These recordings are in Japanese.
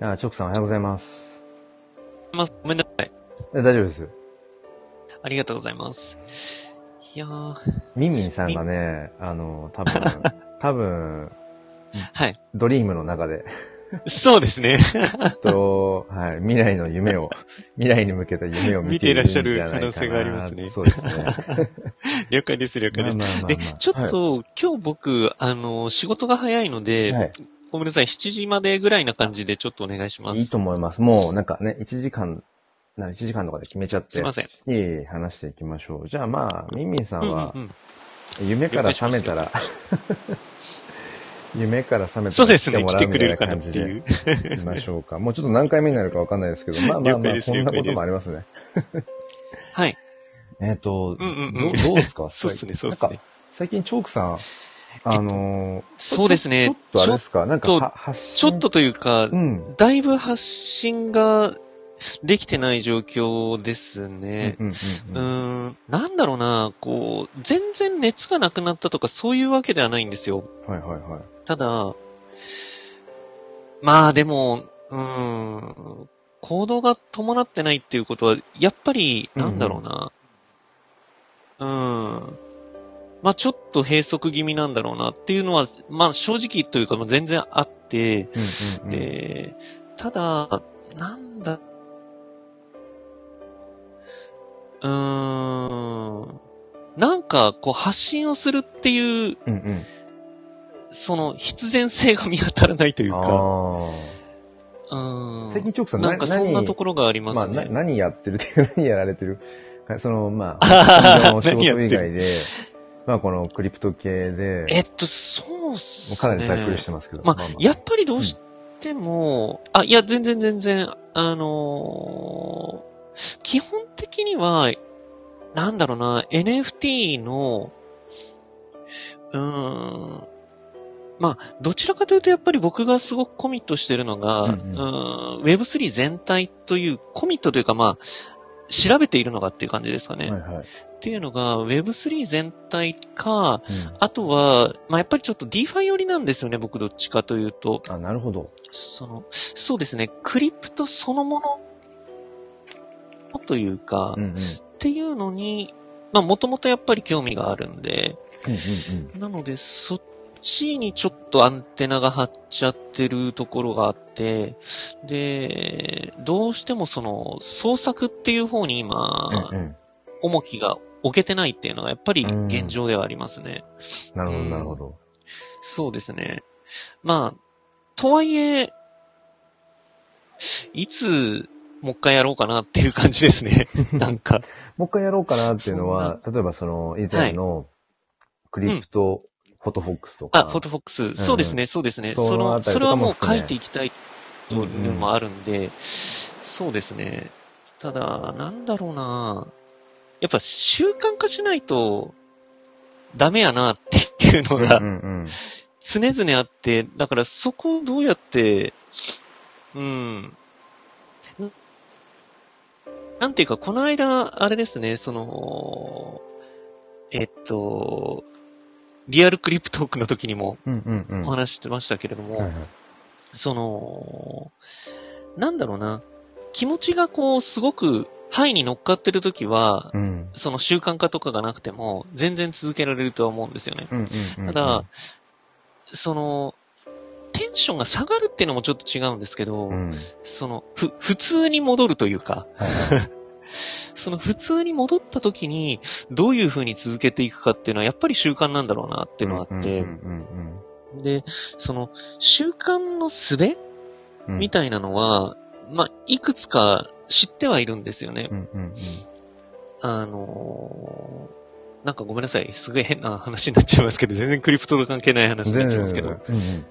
あ、チョークさんおはようございます。まあ、ごめんなさい。え大丈夫です？ありがとうございます。いやー、ミンミンさんがね、あの、多分、多分、はい。ドリームの中で、そうですね。と、はい、未来の夢を、未来に向けた夢を見ていらっしゃる可能性がありますねそうですね。了解です、了解です。で、ちょっと、今日僕、あの、仕事が早いので、はいごめんなさい、7時までぐらいな感じでちょっとお願いします。いいと思います。もう、なんかね、1時間、な1時間とかで決めちゃって。すいません。いえいえ、話していきましょう。じゃあまあ、ミンミンさんうんうんはう、ん。夢から覚めたら、夢から覚めたらそうですね、も来てらうみたいな感じでう。行き ましょうか。もうちょっと何回目になるかわかんないですけど、まあまあまあ、こんなこともありますね。はい。えっと、うんうんうんどうですか？そうっすね、そうっすなんかね。最近チョークさん、あのーそうですねちょっとあれですか？なんかちょっとは発信、ちょっとというかう、ん。だいぶ発信ができてない状況ですね。うんうんううんうんーん、なんだろうな、こう、全然熱がなくなったとかそういうわけではないんですよ。はいはいはい。ただ、まあでも、うーん、行動が伴ってないっていうことは、やっぱり、なんだろうな。うん。まあちょっと閉塞気味なんだろうなっていうのは、まあ正直というか、まあ全然あって、うんうんうん、で、ただ、なんだ、うーん、なんか、こう、発信をするっていう、うんうん。その、必然性が見当たらないというか、あうんあ。。最近チョークさんなんかそんな何ところがありまますあ、なね。何やってるっていう、何やられてる？か その、まあ の仕事以外で、まあ、このクリプト系で、えっと、そうっすね。かなりざっくりしてますけど。まあ、やっぱりどうしても、あ、いや、全然全然、あのー基本的には、なんだろうな、NFT の、うーん、まあ、どちらかというとやっぱり僕がすごくコミットしてるのが、ううんん Web3 全体という、コミットというかまあ、調べているのがっていう感じですかね。はいはい。っていうのが、Web3 全体か、うんあとは、まあ、やっぱりちょっと DeFi 寄りなんですよね、僕どっちかというと。あ、なるほど。その、そうですね、クリプトそのものというか、っうんうん。ていうのに、まあ、もともとやっぱり興味があるんで、うんうんうん。なので、そっちにちょっとアンテナが張っちゃってるところがあって、で、どうしてもその、創作っていう方に今、うんうん重きが置けてないっていうのがやっぱり現状ではありますね。なるほど、うんなるほど。そうですね。まあ、とはいえ、いつ、もう一回やろうかなっていう感じですね。なんか。もう一回やろうかなっていうのは、例えばその、以前の、クリプト、フォトフォックスとか。あ、フォトフォックス。そうですね、そうですね。そその、それはもう書いていきたいというのもあるんで、そうですね。ただ、なんだろうなやっぱ習慣化しないと、ダメやなっていうのが常々あって、だからそこをどうやって、うん。んなんていうか、この間、あれですね、その、えっと、リアルクリプトークの時にも。お話ししてましたけれども、その、なんだろうな、気持ちがこう、すごく、範囲に乗っかってる時は、うん。その習慣化とかがなくても、全然続けられるとは思うんですよね。うんうんうん。ただ、その、テンションが下がるっていうのもちょっと違うんですけど、うん。その、ふ、普通に戻るというか、その普通に戻った時に、どういう風に続けていくかっていうのは、やっぱり習慣なんだろうなっていうのがあって、うんうんで、その、習慣の術うんうん。みたいなのは、まあ、いくつか知ってはいるんですよね。うんうんうん。あのーなんかごめんなさい。すごい変な話になっちゃいますけど、全然クリプトと関係ない話になっちゃいますけど、うんうん。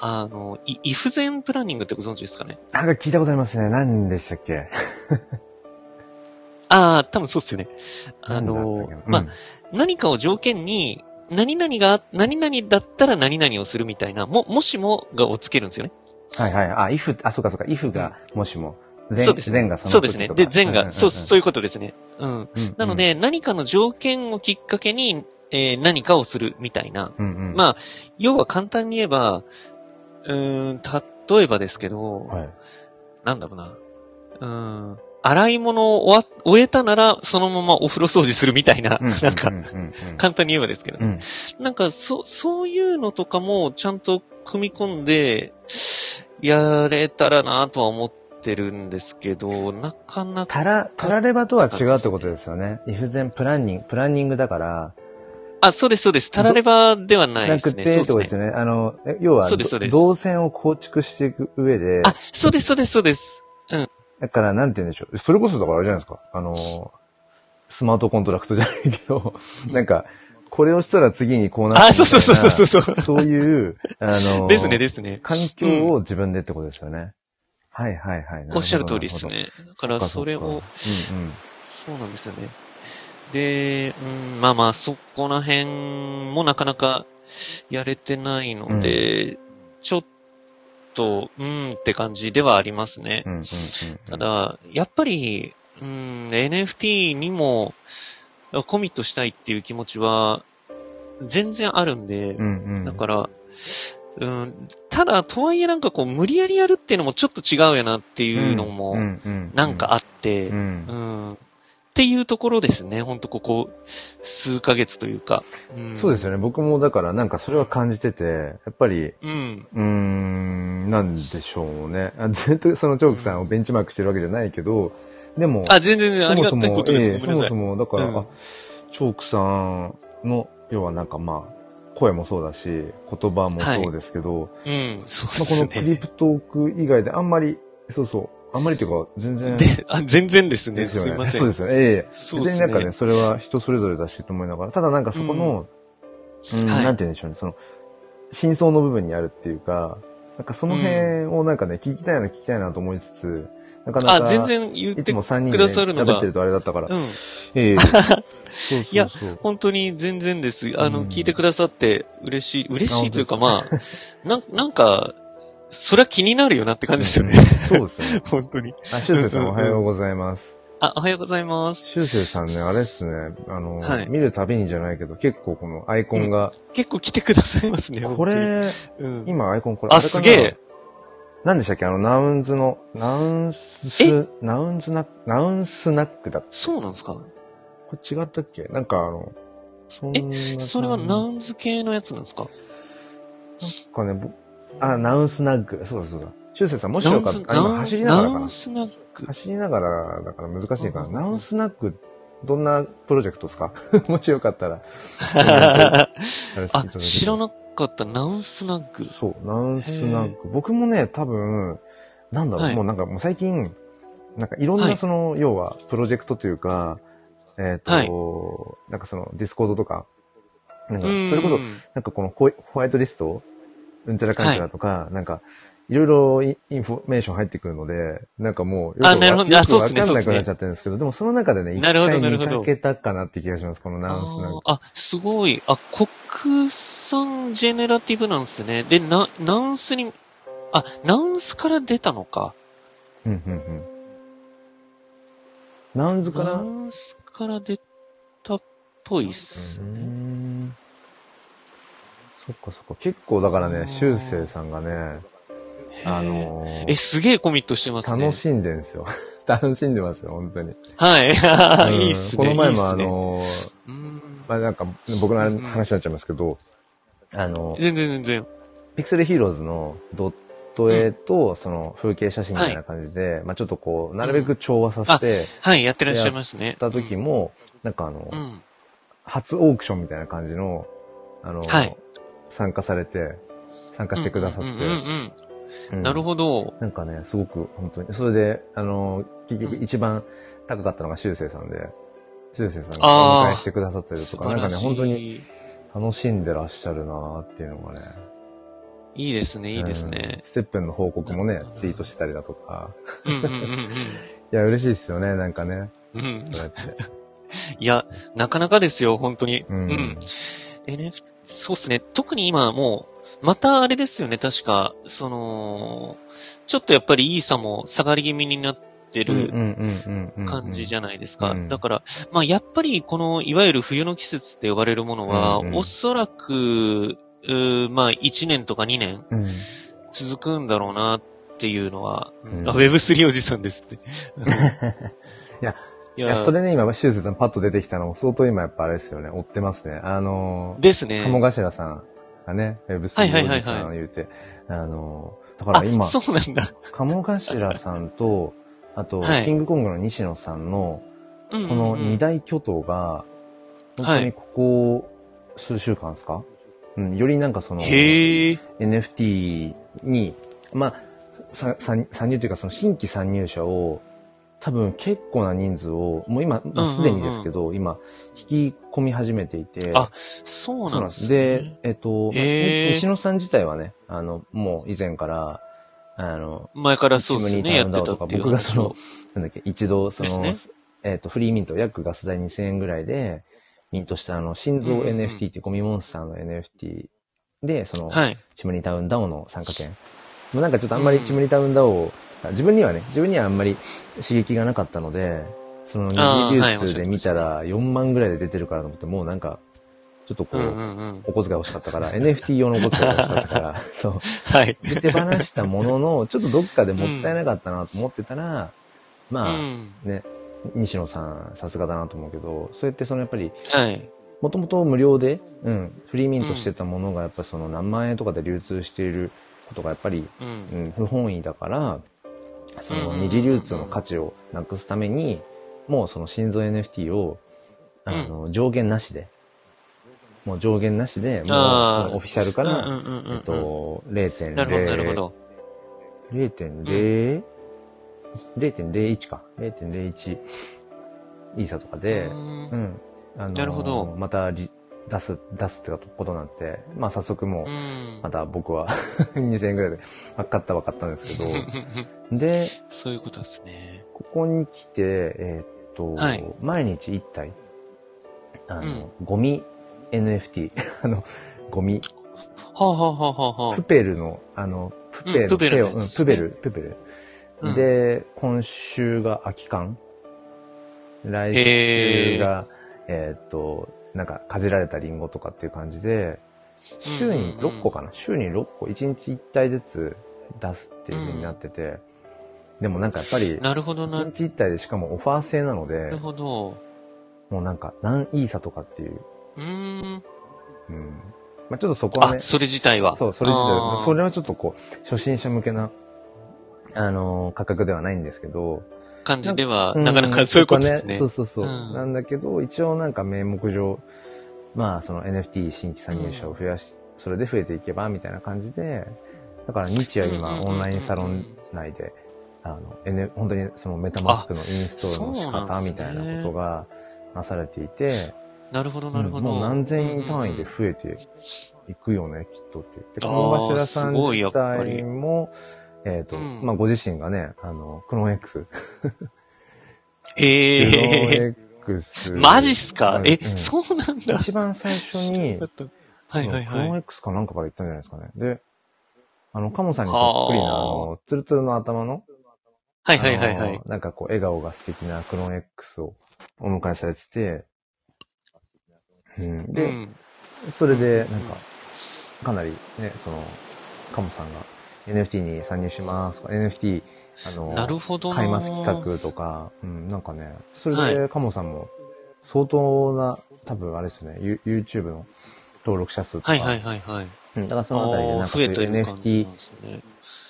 あの、イイフゼンプランニングってご存知ですかね？なんか聞いたことありますね。何でしたっけ？ああ、多分そうですよね。あのっけ？なまあ、何かを条件に、何々が、何々だったら何々をするみたいな、も、もしもがをつけるんですよね。はいはい。あ、if、あ、そうかそうか。if が、もしも、前そうですね前がそのそうですね。で、前が、そう、そういいうことですね。うん。うん。なので、何かの条件をきっかけに、えー何かをするみたいな。うんうん。まあ、要は簡単に言えば、うーん、例えばですけど、はい。なんだろうな。うーん。洗い物を終えたなら、そのままお風呂掃除するみたいな、なんか簡単に言えばですけどね。うん。なんか、そ、そういうのとかも、ちゃんと組み込んで、やれたらなとは思ってるんですけど、なかなか、たら、たらればとは違うってことですよね。イフゼンプランニング、プランニングだから、あ、そうです、そうです。たらればではないですね。なくて、って。ことですよね。あの、え要は、動線を構築していく上で、あ、そうです、そうです、そうです。だから、なんて言うんでしょう。それこそだからあれじゃないですか。あの、スマートコントラクトじゃないけど、なんか、これをしたら次にこうなってあ、そうそうそうそうそう。う。そういう、あの、ですね、ですね。環境を自分でってことですよね。はいはいはい。おっしゃる通りですね。だから、そそれを、うんうん。そうなんですよね。で、うん、まあまあ、そこら辺もなかなかやれてないので、ちょっと、うんって感じではありますね。うんうんうん。ただ、やっぱり、うん、NFT にもコミットしたいっていう気持ちは全然あるんで、うんうん。だから、うん、ただ、とはいえなんかこう、無理やりやるっていうのもちょっと違うよなっていうのも、なんかあって、ううん、ん、っていうところですね。ほんとここ、数ヶ月というか。うん、そうですよね。僕もだからなんかそれは感じてて、やっぱり、うん。うーん、なんでしょうね。あずっとそのチョークさんをベンチマークしてるわけじゃないけど、でも、あ、全然ありがたいことです。ええそもそ。も、だから、うんあチョークさんの、要はなんかまあ、声もそうだし、言葉もそうですけど、うん、そうまあ、このクですね。リプトーク以外であんまり、そうそう、あんまりというか、全然、で、あ、全然ですね。ですよね。すいません。そうですよね。ええそうですね。なんかね、それは人それぞれだしと思いながら、ただなんかそこの、うんはいなんて言うんでしょうね、その、真相の部分にあるっていうか、なんかその辺をなんかね、聞きたいな、聞きたいなと思いつつ、なかなか、あ、全然言っていつも3人でくださるのが喋ってるとあれだったから、うん。ええ そうそういや。本当に全然です。あの、うん聞いてくださって嬉しい、嬉しいというかあまあ、なん、なんか、それは気になるよなって感じですよね。うんそうですね。本当に。あ、しゅうせいさんおはようございます。あ、おはようございます。しゅうせいさんね、あれっすね、あの、はい見るたびにじゃないけど、結構このアイコンが、結構来てくださいますね。これ、うん。今アイコンこれあ、れかな？すげえ。何でしたっけ？あの、ナウンズの、ナウンスえ、ナウンズナ、ナウンスナックだ。こそうなんですか？れ違ったっけ？なんかあの、そんな感じ。それはナウンズ系のやつなんですか？かね、ぼあ、ナウンスナック。そうだそうだ。しゅうせいさん、もしよかったら、あ、今走りながらかなナウン。スナック。走りながらだから難しいかな。うんナウンスナック、どんなプロジェクトですか？もしよかったら。あ知らなかった。ナウンスナック。そう、ナウンスナック。僕もね、多分、なんだろう、はいもうなんかもう最近、なんかいろんはないその、要は、プロジェクトというか、えっ、と、はいなんかその、ディスコードとか、なんかうんそれこそ、なんかこのホワイトリスト、うんちゃらかんちゃらとか、なんか、いろいろイインフォメーション入ってくるので、なんかもう、よくわあなるほどあそうっすねわかんなくなっちゃってるんですけど、でもその中でね、一回見かけたかなって気がします、このナウンスナック。あーあ、すごい。あ、国産ジェネラティブなんですね。で、な、ナウンスに、あ、ナウンスから出たのか。うん、うん、うん。ナウンズかナなウンスから出たっぽいっすね。んそっかそっか。結構だからね、あーしゅうせいさんがね、あのーえ、すげえコミットしてますね。楽しんでんすよ。楽しんでますよ、本当に。はい。うんいいっすね。この前もあのーうんまあなんか、僕の話になっちゃいますけど、あの、全然全然。ピクセルヒーローズのドット絵と、その風景写真みたいな感じで、まあちょっとこう、なるべく調和させて、はい、やってらっしゃいますね。た時も、なんかあの、うん。初オークションみたいな感じの、あの、はい参加されて、参加してくださって、うんうんうんうんうんなるほど。なんかね、すごく本当に、それで、あの、結局一番高かったのが修正さんで、修正さんがお迎えしてくださったりとか、なんかね、本当に楽しんでらっしゃるなーっていうのがね。いいですね、いいですねうん。ステップンの報告もね、ツイートしたりだとか。うんうんうん いや、嬉しいですよね、なんかね。うん。うん。そうやって。いや、なかなかですよ、本当に。ううんん。NFT、そうっすね。特に今もう、またあれですよね、確か、その、ちょっとやっぱりイーサも下がり気味になってる感じじゃゃないですか。うんだから、まあやっぱりこの、いわゆる冬の季節って呼ばれるものは、うんうんおそらく、まあ1年とか2年、うん。続くんだろうなっていうのは、うんあ、Web3 おじさんですって。いや、それね、今、修正さんパッと出てきたのも相当今やっぱあれですよね。追ってますね。あのですね。鴨頭さんがね、はい Web3 はいはいはいおじさんを言うて、あのだからあ、今、そうなんだ。鴨頭さんと、あと、はいキングコングの西野さんの、ここの二大巨頭が、本当にここ数週間ですか、うん、よりなんかその。NFT に、まあ、参入というかその新規参入者を、多分結構な人数を、もう今、まあすでにですけど、今、引き込み始めていて、あそうなんですね。で、えっと、まあへー。に西野さん自体はね、あの、もう以前から、あの、前からそうですよね、やってたっていう僕がそのなんだっけ、一度、その、ですえっ、と、フリーミント、約ガス代2000円ぐらいで、ミントしたあの、心臓うんうんうん。NFT っていうゴミモンスターの NFT で、その、はい。チムニタウンダオの参加券。もうなんかちょっとあんまりうん。チムニタウンダオ、自分にはね、自分にはあんまり刺激がなかったので、その二流通で見たら4万ぐらいで出てるからと思って、もうなんか、ちょっとこう、うんうんうん。お小遣い欲しかったから、NFT 用のお小遣いが欲しかったから、そう。はい。で、手放したものの、ちょっとどっかでもったいなかったなと思ってたら、うまあ、ん。ね、西野さん、さすがだなと思うけど、そうやってそのやっぱり、はい。もともと無料で、うん、フリーミントしてたものがやっぱりその何万円とかで流通していることがやっぱり、う。うんん、不本意だから、そのうん二次流通の価値をなくすために、もうその心臓 NFT を、あの、上限なしで、もう上限なしで、もうオフィシャルから、えっと、0.0、なるほど、なるほど。0.0、0.01か。0.01イーサとかで、ううん。ん。あのなるほど。またリ出す、出すってことなんて、まあ早速もう、うん。また僕は 2000円ぐらいで分かった分かったんですけど、で、そういうことですね。ここに来て、えーっと、はい。毎日1体、あの、うん。ゴミ NFT、あの、ゴミ、はあ、はあはあはあはプペルの、あの、プペル、うんプペルプペル、プペル。うん。で、今週が空き缶。来週が、えーっと、なんか、かじられたリンゴとかっていう感じで、週にうんうんうん6個かな、週に6個、1日1体ずつ出すっていう風になってて、でもなんかやっぱり、なるほどな。1日1体でしかもオファー制なのでなる、ほど。もうなんか何イーサとかっていう、うーん。うん。まあちょっとそこはねあ、、それ自体は。そう、それ自あ体、ーそれはちょっとこう、初心者向けな、あのー価格ではないんですけど、感じでは、うんなかなかそういうことですね。そうそうそう。うんなんだけど、一応なんか名目上、まあその NFT 新規参入者を増やし、それで増えていけば、みたいな感じで、だから日夜今オンラインサロン内で、あの、N、本当にそのメタマスクのインストールの仕方みたいなことがなされていて、なるほど、なるほど。うんもう何千円単位でうん増えていくよね、きっとって言って。鴨頭さん自体も、えっ、と、うんまあ、ご自身がね、あの、クローン X。へクローえ。ン X。マジっすか？え、うんそうなんだ。一番最初に、はいはいクローンはい。X かなんかから言ったんじゃないですかね。で、あの、カモさんにそっくりな、あの、ツルツルの頭の、はいはいはいはい。なんかこう、笑顔が素敵なクローン X をお迎えされてて、うん、で、うんそれで、なんか、かなりね、その、カモさんが NFT に参入しますとか、NFT、あの、なるほどな。買います企画とか、うん、なんかね、それはでカモさんも相当な、多分あれですよね、ユ YouTube の登録者数とか、はいはいはいはい。うん、だからそのあたりでなんかそういう NFT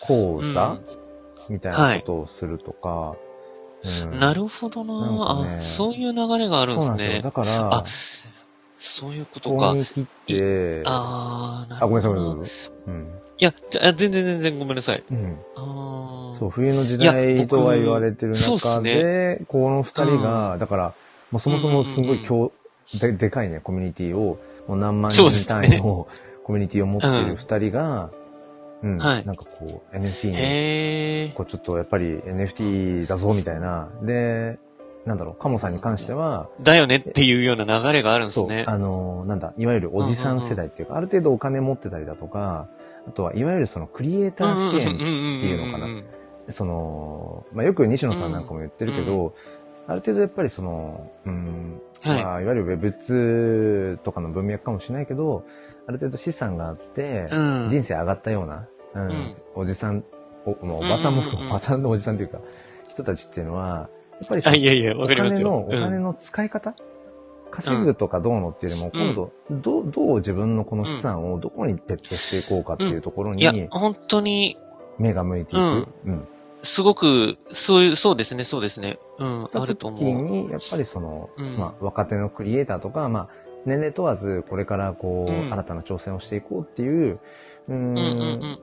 講座、うんみたいなことをするとか、うんなるほどなんな、かねあ、そういう流れがあるんですそうなんですよ。ね。だからあ、そういうこことかこ。に来て、あー、なあ、るほごめんなさい、ごめんど。なさい。うん。いや、じゃあ全然全然ごめんなさい。うん。そう、冬の時代とは言われてる中で、この二人が、だから、もうそもそもすごい強、ででかいね、コミュニティを、もう何万人単位の コミュニティを持っている二人が、うん、はいなんかこう、NFT に。こうちょっとやっぱり NFT だぞみたいな。で、なんだろう、カモさんに関しては、だよねっていうような流れがあるんですそう、ね。あの、なんだ、いわゆるおじさん世代っていうか、ある程度お金持ってたりだとか、あとはいわゆるそのクリエイター支援っていうのかな。その、まあ、よく西野さんなんかも言ってるけど、ある程度やっぱりその、うん、はい。まあ、いわゆる Web2 とかの文脈かもしれないけど、ある程度資産があって、うん。人生上がったような、うんうん。おじさん、おおばさんも、うんうんうん。うん おばさんのおじさんというか、人たちっていうのは、やっぱりそあ、のいやいや、わお。金の、おうん。金の使い方、稼ぐとかどうのっていうよりも、うん今度、どう、どう自分のこの資産をどこにペットしていこうかっていうところいやに、本当に、目が向いていく。うんうん。すごく、そういう、そうですね、そうですね。うん、あると時思う。に、やっぱりその、うんまあ、若手のクリエイターとか、まあ、年齢問わず、これからこう、うん新たな挑戦をしていこうっていう、うーん、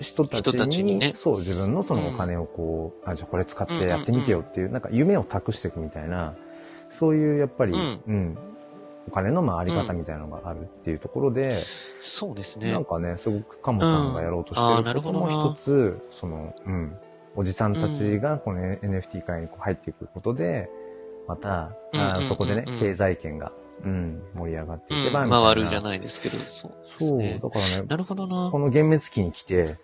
人たちにねそう、自分のそのお金をこう、あ、じゃあこれ使ってやってみてよっていう、なんか夢を託していくみたいな、そういうやっぱり、ううん。ん、お金のまああり方みたいなのがあるっていうところで、そうですね。なん。かね、すごくカモさんがやろうとしてなることも一つ、その、うん、おじさんたちがこの NFT 界にこう入っていくことで、また、うんうんうんうんあーそこでね、経済圏が、うん、盛り上がっていけば、うん、みたいな。回るじゃないですけど、そうですそう、ね。だからね、なるほどな。こ。の幻滅期に来て、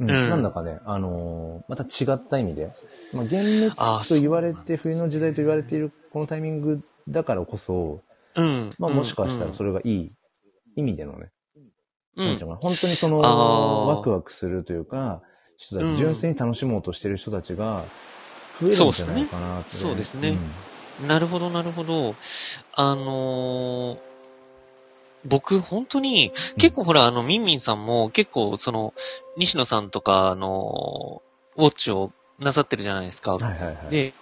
うんうん。なんだかね、あのーまた違った意味で、まあ、幻滅と言われて、冬の時代と言われているこのタイミングだからこそ、うん。まあもしかしたらそれ、れがいい意味でのね、うん本当にその、ワクワクするというか、人たち、うん純粋に楽しもうとしてる人たちが増えるんじゃないかなって、そうですねなるほど、なるほど。あのー僕、本当に、結構ほら、あの、ミンミンさんも結構、その、西野さんとか、あのーウォッチをなさってるじゃないですか。うんはいはいはい。で、で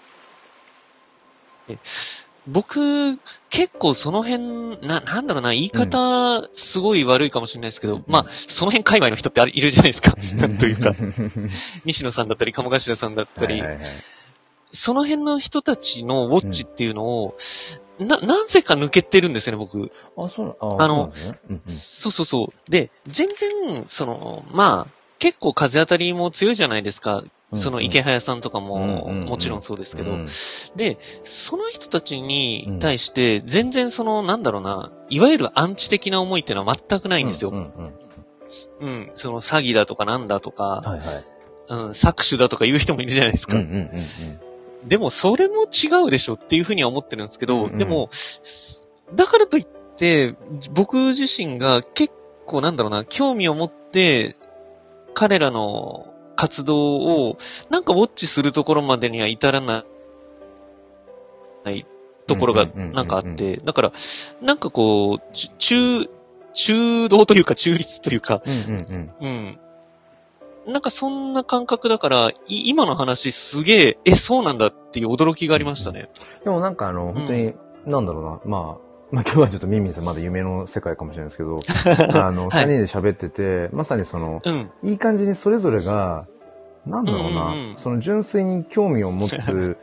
僕、結構その辺、な、なんだろうな、言い方、すごい悪いかもしれないですけど、うんまあ、その辺界隈の人っているじゃないですか。というか、は 西野さんだったり、鴨頭さんだったり、いはいはい。その辺の人たちのウォッチっていうのを、な、なぜか抜けてるんですよね、僕。あ、そうああのそうねうんうんそうそうそう。で、全然、その、まあ、結構風当たりも強いじゃないですか。その池早さんとかも、うんうんうん。もちろんそうですけど、うん。で、その人たちに対して、全然その、なんだろうな、いわゆるアンチ的な思いっていうのは全くないんですよ。ううんん、うん。その詐欺だとかなんだとか、はいはい。うん、搾取だとか言う人もいるじゃないですか。うんうんうんでも、それも違うでしょっていうふうには思ってるんですけど、うんうん。でも、すだからといって、僕自身が結構なんだろうな、興味を持って、彼らの活動を、なんかウォッチするところまでには至らないところがうんうんうんうんなんかあって、だから、なんかこう、ち中、中道というか中立というか、うんうんうん。うん。なんかそんな感覚だから、い今の話すげえ、え、そうなんだっていう驚きがありましたね。でもなんかあの、本当に、なんだろうな、まあ、まあ今日はちょっとミンミンさんまだ夢の世界かもしれないですけど、あの、はい。三人で喋ってて、まさにその、うん。いい感じにそれぞれが、なんだろうな、うんうんうん。その純粋に興味を持つ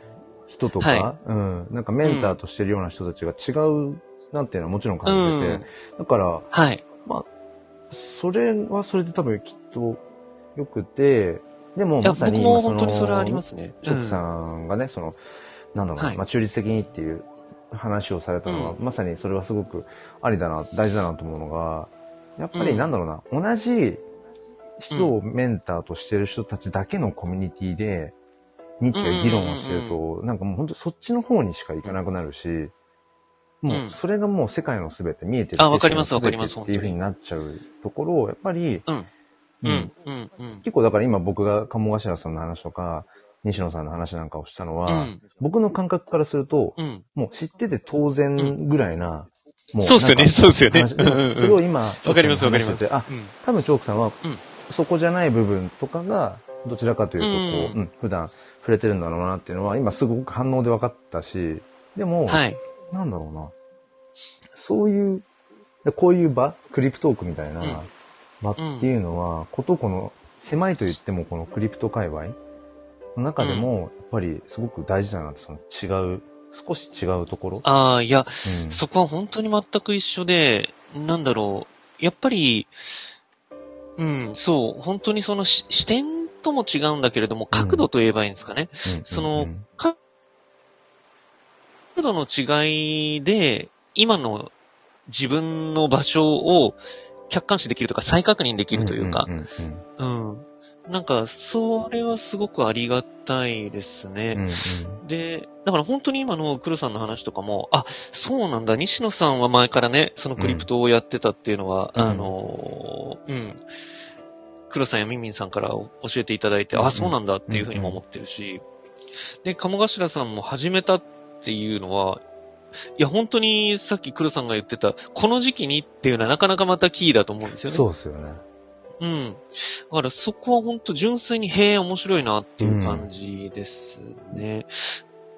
人とか、はうん、なんかメンターとしてるような人たちが違う、なんていうのはもちろん感じてて、だから、はい。それはそれで多分きっと良くて、でもまさに今その、本当にそれはありますね。チョクさんがね、その、なんだろうな、はい。まあ中立的にっていう話をされたのは、うまさにそれはすごくありだな、大事だなと思うのが、やっぱりうんなんだろうな、同じ人をメンターとしてる人たちだけのコミュニティで、日夜議論をしてると、なんかもう本当そっちの方にしか行かなくなるし、もうそれがもう世界のすべて見えてるあわかりますわかりますっていう風になっちゃうところを、やっぱり、うん。うん。うん。うん。結構だから今僕が鴨頭さんの話とか、西野さんの話なんかをしたのは、うん。僕の感覚からすると、うん。もう知ってて当然ぐらいな、もそうっすよねそうっすよねそれを今、わかりますわかりますあ、うん。多分チョークさんは、うんそこじゃない部分とかが、どちらかというと、こう、うんうん普段触れてるんだろうなっていうのは、今すごく反応で分かったし、でも、はい。なんだろうな。そういう、でこういう場、クリプトークみたいなうん場っていうのは、ことこの、狭いと言ってもこのクリプト界隈の中でも、やっぱりすごく大事だなって、その違う、少し違うところ？ああ、いや、うんそこは本当に全く一緒で、なんだろう。やっぱり、うん、そう、本当にそのし視点とも違うんだけれども、角度と言えばいいんですかね。うんそのうん角度の違いで、今の自分の場所を客観視できるとか再確認できるというか、んんうんうん。なんか、それはすごくありがたいですね。うんうんで、だから本当に今の黒さんの話とかも、あ、そうなんだ、西野さんは前からね、そのクリプトをやってたっていうのは、うんあの、うん。黒さんやミンミンさんから教えていただいて、うんうんあ、そうなんだっていうふうにも思ってるし、で、鴨頭さんも始めたっていうのは、いや、本当にさっき黒さんが言ってた、この時期にっていうのはなかなかまたキーだと思うんですよね。そうですよね。うん。だからそこは本当純粋に、へえ、面白いなっていう感じですね。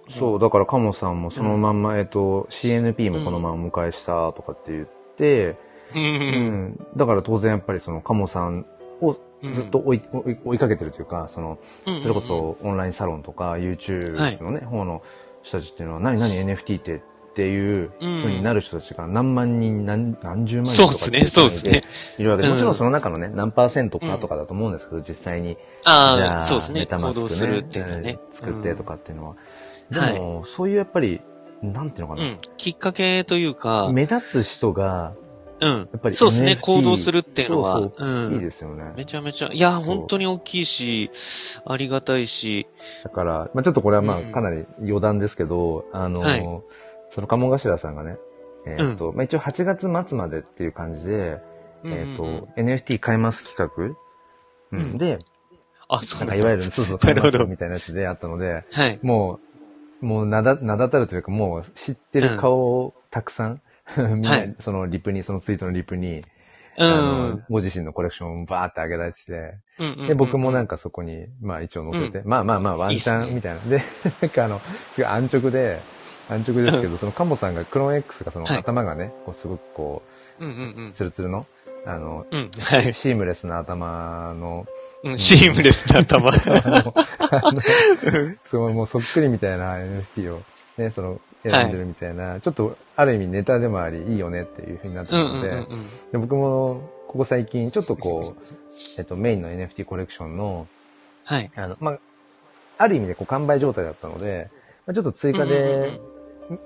そう、だからカモさんもそのまんま、えっと、CNP もこのままお迎えしたとかって言って、う。うんん。だから当然やっぱりそのカモさんをずっと追い,、追い追いかけてるというか、その、うん、それこそオンラインサロンとか YouTube のね、方の人たちっていうのは、何何 NFT ってっていう風になる人たちが何万人、何何十万人とかそうですね、そうですね。いるわけで、うんもちろんその中のね、何パーセントかとかだと思うんですけど、実際に。じあゃあ、そうですね。メタマスクね行動するっていうのはね。作ってとかっていうのは。うんでも、そういうやっぱり、なんていうのかな。うん。きっかけというか、目立つ人が、うん。やっぱりそうですね行動するっていうのはそうそううんいいですよね。めちゃめちゃ、いや、本当に大きいし、ありがたいし、だから、まあちょっとこれはまうんあかなり余談ですけど、あの、はいその鴨頭さんがね、えっ、と、まあ一応8月末までっていう感じで、えっ、と、うんうん。うん NFT 買います企画、うん。うん。で、あ、そうんなんだいわゆる、そうそう、買いますみたいなやつであったので、はい。もう、もう名だ、名だたるというか、もう知ってる顔をたくさん、みん。な、はい。そのリプに、そのツイートのリプに、うあのん。ご自身のコレクションをバーって上げられてて、うんうんうんで、僕もなんかそこに、まあ一応載せて、うまあまあまあワンチャンみたいな。で、なんかあの、すごい安直で、安直ですけど、そのカモさんが、クローン X がそのはい頭がね、こうすごくこうんうんう、ツルツルの、あの、うん。うん。はい。シームレスな頭 の、うんシームレスな頭。すごいもうそっくりみたいな NFT をね、その、選んでるみたいな、ちょっとある意味ネタでもあり、いいよねっていう風になってうたので、んうんうんうん。で僕も、ここ最近、ちょっとこう、えっと、メインの NFT コレクションの、はい。あの、まあ、ある意味でこう完売状態だったので、まあ、ちょっと追加うんうんで、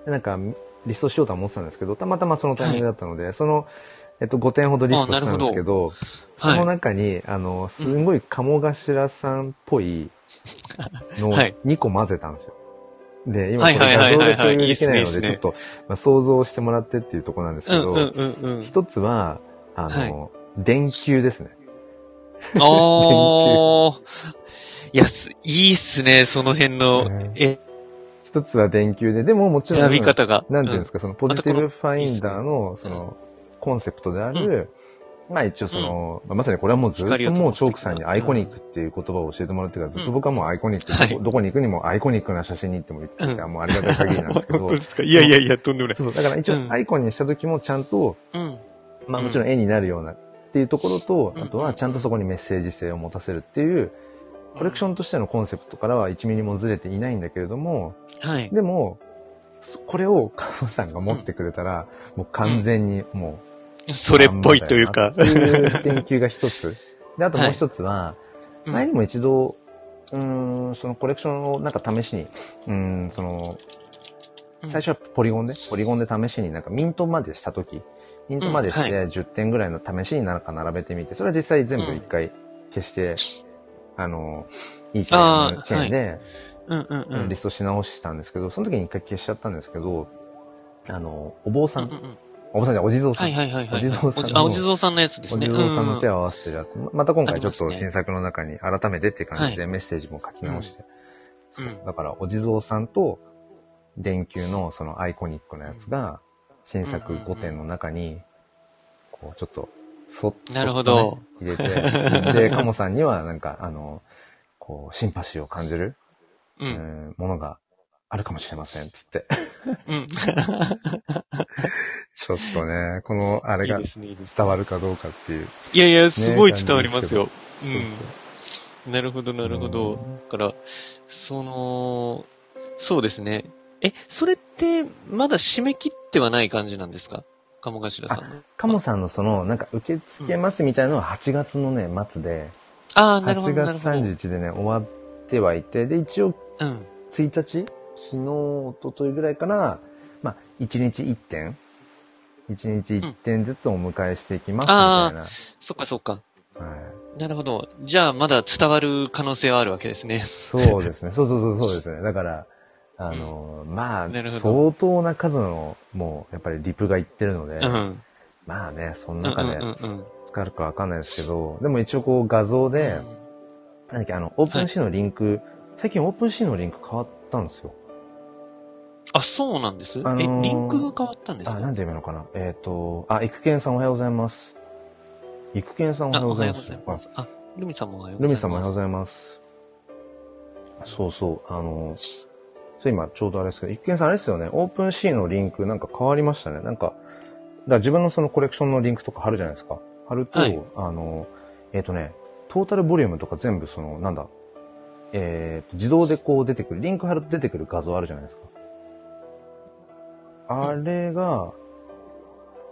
なんか、リストしようとは思ってたんですけど、たまたまそのタイミングだったので、その、えっと、5点ほどリストしたんですけど、そはいの中に、あの、すんごい鴨頭さんっぽいのをはい。2個混ぜたんですよ。で、今これはいはいはいはい。画像で共有できないので、ちょっと、まあ、想像してもらってっていうところなんですけど。一つは、あの、電球ですね。おー。いや、すいいっすね、その辺のうん、え、一つは電球で、でももちろん、選び方が。なんていうんですか。か、そのポジティブファインダーの、その、コンセプトである、まあ一応その、まさにこれはもうずっともうチョークさんにアイコニックっていう言葉を教えてもらってから、ずっと僕はもうアイコニック、はい。どこに行くにもアイコニックな写真に行っても言ってて、もうありがたい限りなんですけど、本当ですか？いやいやいや、とんでもない。そうだから一応うん。アイコンにした時もちゃんと、うん。まあもちろん。絵になるようなっていうところと、うん。あとはちゃんとそこにメッセージ性を持たせるっていう、コレクションとしてのコンセプトからは1ミリもずれていないんだけれども、はい。でも、そこれをカモさんが持ってくれたら、もう完全にもう、それっぽいというか。いう研究が一つ。で、あともう一つは、うん。前にも一度、うーん、そのコレクションをなんか試しに、うーん、その、うん。最初はポリゴンで、ポリゴンで試しになんかミントまでしたとき、ミントまでしてうん10点ぐらいの試しになんか並べてみて、それは実際全部一回消して、あの、いいチェーンのチェーンで、うんうんうん。リストし直したんですけど、その時に一回消しちゃったんですけど、あの、お坊さん、うんうんうんお坊さんじゃお地蔵さん。はいはいはいはい。お地蔵さんのお地蔵さんのやつですね。お地蔵さんの手を。を合わせてるやつ。また今回ちょっと新作の中に改めてっていう感じでメッセージも書き直して。だから、お地蔵さんと電球のそのアイコニックなやつが、新作5点の中に、こう、ちょっと、そっと、なるほど入れて、で、カモさんにはなんか、あの、こう、シンパシーを感じる、う。うんんものがあるかもしれません、つって。うん。ちょっとね、この、あれが。伝わるかどうかっていう。いやいや、すごい伝わりますよ。うそう。なるほど、なるほど。だから、その、そうですね。え、それって、まだ締め切ってはない感じなんですか？鴨頭さんの。カモさんのその、なんか受け付けますみたいなのは8月のね、末で、ああ、なるほ8ど、なる月ほど。31日でね、終わってはいて、で、一応うん。1日？昨日、一昨日ぐらいから、まあ、1日1点 ?1 日1点ずつお迎えしていきますみたいな。そっかそっか。はい、なるほど。じゃあ、まだ伝わる可能性はあるわけですね。そうですね。そうそうそうそうですね。だから、あの、まあなるほど相当な数の、もう、やっぱりリプがいってるので、うん。まあね、そのうんうん中でうんうん。かるかわかんないですけど、でも一応こう画像で、うんなんだっけ、あの、オープンシーのリンク、最近オープンシーのリンク変わったんですよ。あ、そうなんです、あのーえ、リンクが変わったんですあ、かなんて読むのかな？えっ、と、あ、育賢さんおはようございます。育賢さんおはようございます。あおはようございます。あ、ルミさんもおはようルミさんもおはようごいざいます。そうそう、あの、そう今ちょうどあれですけど、一見さんあれですよね、オープンシーのリンクなんか変わりましたね。なんか、だから自分のそのコレクションのリンクとか貼るじゃないですか。貼ると、はいあの、えっ、とね、トータルボリュームとか全部その、なんだ、えっ、と、自動でこう出てくる、リンク貼ると出てくる画像あるじゃないですか。あれが、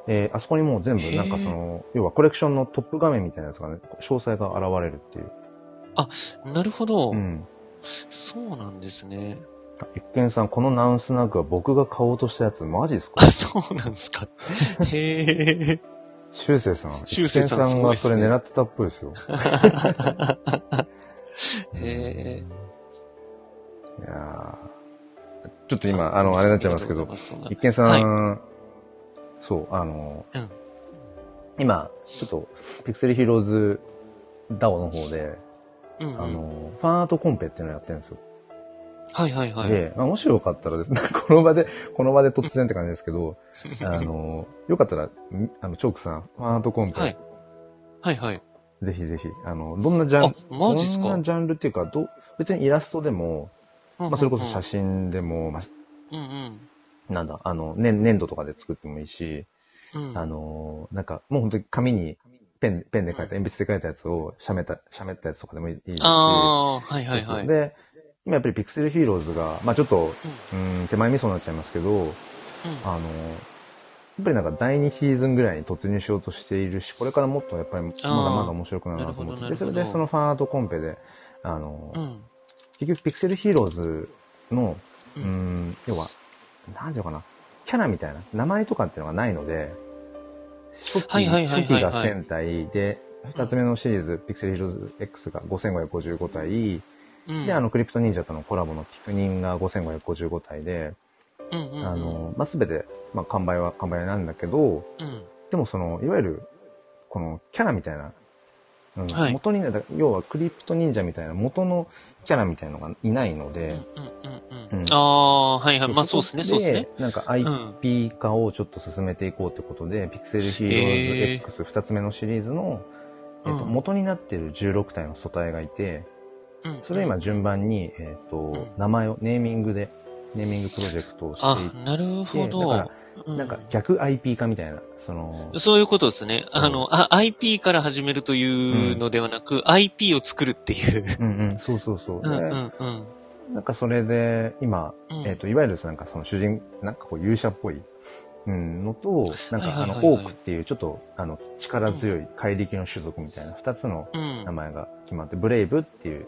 えーあそこにもう全部なんかその、要はコレクションのトップ画面みたいなやつがね、詳細が現れるっていう。ます。なるほど、うん。そうなんですね。あ一見さん、このナウンスナックは僕が買おうとしたやつ、マジですか？あ、そうなんですか？へえ。シュウセイさん。シュウセイさんさんがそれ狙ってたっぽいですよ。へえ。いやーちょっと今、あの、あれになっちゃいますけど、一見さん、はいそう、あの、うん今、ちょっと、ピクセルヒーローズ DAO の方で、うんうんあの、ファンアートコンペっていうのをやってるんですよ。はいはいはい。で、まあ、もしよかったらですね、この場で、この場で突然って感じですけど、あの、よかったら、んあの、チョークさん、アートコンペ、はい。はいはい。ぜひぜひ、あの、どんなジャンあ、マジっすか？どんなジャンルっていうか、ど、別にイラストでも、ままあ、それこそ写真でも、まあ、うんうん。なんだ、あの、粘粘土とかで作ってもいいし、うん。あの、なんか、もう本当に紙にペン、ペンで書いた、鉛筆で書いたやつを、しゃめた、しゃめったやつとかでもいいし、ああ、はいはいはい。で、今やっぱりピクセルヒーローズが、まあちょっと、うん、手前味噌になっちゃいますけど、うん。あの、やっぱりなんか第2シーズンぐらいに突入しようとしているし、これからもっとやっぱりまだまだ面白くなるなと思ってそれでそのファンアートコンペで、あの、うん。結局ピクセルヒーローズの、ううんん、要は、なんていうのかな、キャラみたいな、名前とかっていうのがないので、初期、はいはいはいはいはい。初期が1000体で、二つ目のシリーズ、ピクセルヒーローズ X が5555体、うん。で、あの、クリプト忍者とのコラボのピクニンが5555体で、うんうんうん、あの、まあ、すべて、まあ、完売は完売なんだけど、うん。でもその、いわゆる、この、キャラみたいな、うんはい元に要はクリプト忍者みたいな元のキャラみたいなのがいないのうんで、うんうんううんん。ああ、はいはい。まあそうですね、そうですね。。なんか IP 化をちょっと進めていこうってことで、ピクセルヒーローズ X 二つ目のシリーズの、えっと、うん元になっている16体の素体がいて、うんそれを今順番に、えっと、ん名前を、ネーミングで、ネーミングプロジェクトをしてあいっ、なるほて、だど。から、うなんか逆 IP 化みたいな、その、そういうことですね。あの、あ IP から始めるというのではなく、IP を作るっていう。うんうん、そうそうそう。うんうでんうん。なんかそれで、今、うんえっ、と、いわゆるなんかその主人、なんかこう勇者っぽい、うん、のと、なんかあの、オークっていうちょっと、あの、力強い怪力の種族みたいな二つのうん。名前が決まって、ブレイブっていう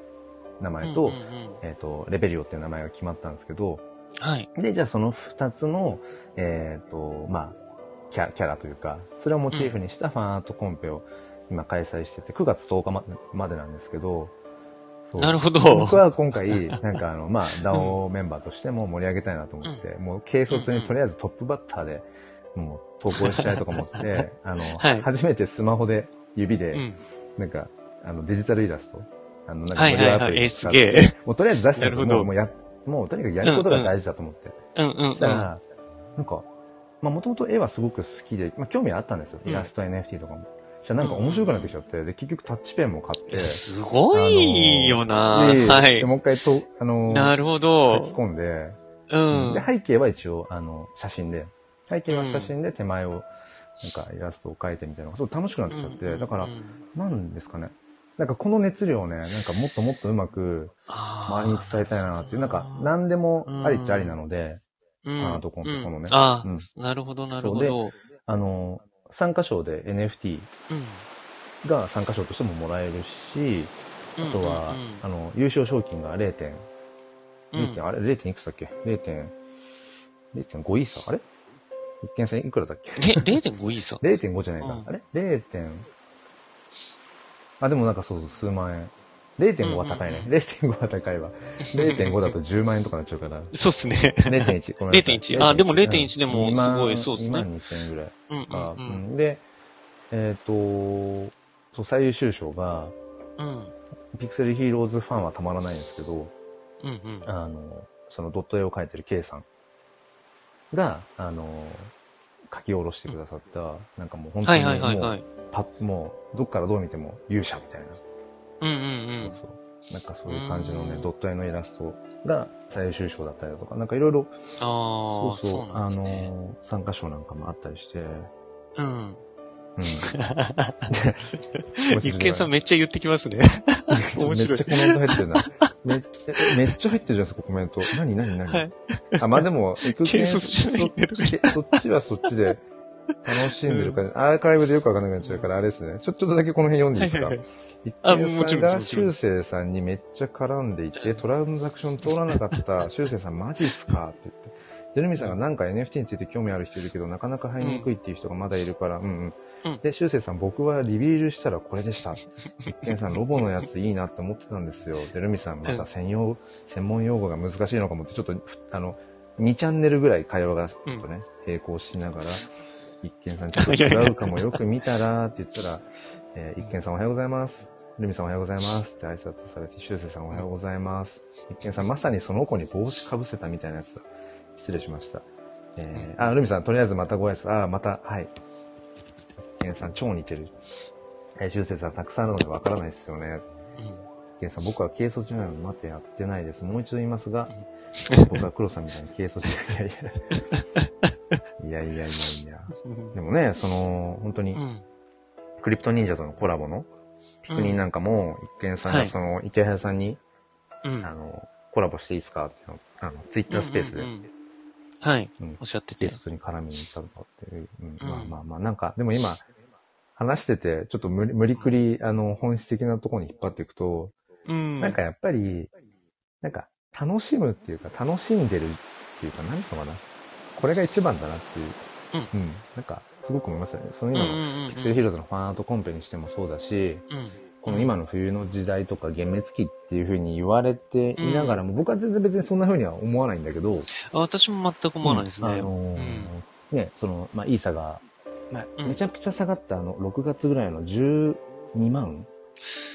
名前と、うんうんうんえっ、と、レベリオっていう名前が決まったんですけど、はい。で、じゃあその二つの、えっ、と、まあ、キャキャラというか、それをモチーフにしたファンアートコンペを今開催してて、9月10日ままでなんですけど、なるほど。僕は今回、なんかあの、まあ、DAO メンバーとしても盛り上げたいなと思って、もう軽率にとりあえずトップバッターで、もう投稿しちゃいとか思って、あの、はい初めてスマホで、指で、うん。なんか、あの、デジタルイラスト、あの、なんかはいはいはい。無料アプリえ使って。すげえ。もうとりあえず出したんですよなるもうもうや、もうとにかくやることが大事だと思って。うんうんしたら、なんか、まあもともと絵はすごく好きで、まあ興味あったんですよ。イラスト、NFT とかも。そしたらなんか面白くなってきちゃって、で、結局タッチペンも買って、すごいよな、ではい。で、。もう一回と、あの、なるほ書きど。込んで、うん。で、背景は一応、あの、写真で、背景は写真で手前を、なんかイラストを描いてみたいなのが、すごい楽しくなってきちゃって、だからう、んなんですかね。なんかこの熱量をね、なんかもっともっとうまく周りに伝えたいなっていう、なんか何でもありっちゃありなので、うんアートコンテこのねあうんあ、なるほど、なるほど。あの、参加賞で NFT うん。が参加賞としてももらえるし、あとは、あの、優勝賞金が 0. 点、うん、0. 点あれ ?0. 点いくつだっけ ?0. 点、0.5イーサあれ？一見さん？いくらだっけ？え、0.5イーサ ?0.5 じゃないか。うんあれ ?0. 点、あ、でもなんかそう数万円。0.5は高いね。うんうん0.5は高いわ。0.5だと10万円とかなっちゃうから。そうっすね。0.1。ごめんなさい0.1あでも0.1でも2万すごいそうっすね2万2000円ぐらいうんか。うんうん。うんで、えっ、と、そう、最優秀賞が、うん。ピクセルヒーローズファンはたまらないんですけど、うんうん。あの、そのドット絵を描いてる K さんが、あの、書き下ろしてくださった、なんかもう本当はいにもう、はいはいはい。パッもう、どっからどう見ても勇者みたいな。うんうんそうそう。なんかそういう感じのね、うんドット絵のイラストが最優秀賞だったりだとか、なんかいろいろ、うん。ああ、そうなんあですね。の、参加賞なんかもあったりして、うん。うん。一見さんめっちゃ言ってきますね。面白いめっちゃコメント入ってるな。めっめっちゃ入ってるじゃないですか、コメント。何何何、はい。あ、まあでも、育軽研率じゃないそそそっちはそっちで楽しんでるから、アーカイブでよくわかんなくなっちゃうから、あれですね。ちょ、ちょっとだけこの辺読んでいいですか？はいはい一あ見さんが修正さんにめっちゃ絡んでいて、トランザクション通らなかった 修正さんマジっすか？って言って。ジェルミさんがなんか NFT について興味ある人いるけど、なかなか入りにくいっていう人がまだいるから、うんうん。うんで、修正さん、僕はリビールしたらこれでした。一見さん、ロボのやついいなって思ってたんですよ。で、ルミさん、また専用、専門用語が難しいのかもって、ちょっと、ふあの、2チャンネルぐらい会話がちょっとね、並行しながら、一見さん、ちょっと違うかもよく見たら、って言ったら、えー一見さんおはようございます。ルミさんおはようございますって挨拶されて、修正さんおはようございます。一見さん、まさにその子に帽子かぶせたみたいなやつだ。失礼しました。えー、あ、ルミさん、とりあえずまたご挨拶。あ、また、はい。一見さん、超似てる。えー、修正さん、たくさんあるのでわからないですよね。一見さん、僕は軽率じゃないので、待てやってないです。もう一度言いますが、僕は黒さんみたいに軽率じゃない。いやいや。いやいやいやいや。う んでもね、その、本当にう、ん。クリプト忍者とのコラボの、ピクニンなんかも、一見さんがはいその、池原さんに、うん。あの、コラボしていいですか？っていうのあの、ツイッタースペースで、うんうんうんはい。うんおっしゃってて。ゲストに絡みに行ったとかっていう、うんうんまあまあまあ、なんか、でも今、話してて、ちょっと無理無理くり、あの、本質的なところに引っ張っていくと、うん。なんかやっぱり、なんか、楽しむっていうか、楽しんでるっていうか、何かな？これが一番だなっていう。うん。なんか、すごく思いますよね。そのうん、今の、うんうんうん。ピクセルヒーローズのファンアートコンペにしてもそうだし、うん。この今の冬の時代とか幻滅期っていう風に言われていながらも、僕は全然別にそんな風には思わないんだけど、あ私も全く思わないですね。あのーね、その、まあ、イーサが、まあ、うんめちゃくちゃ下がったあの、6月ぐらいの12万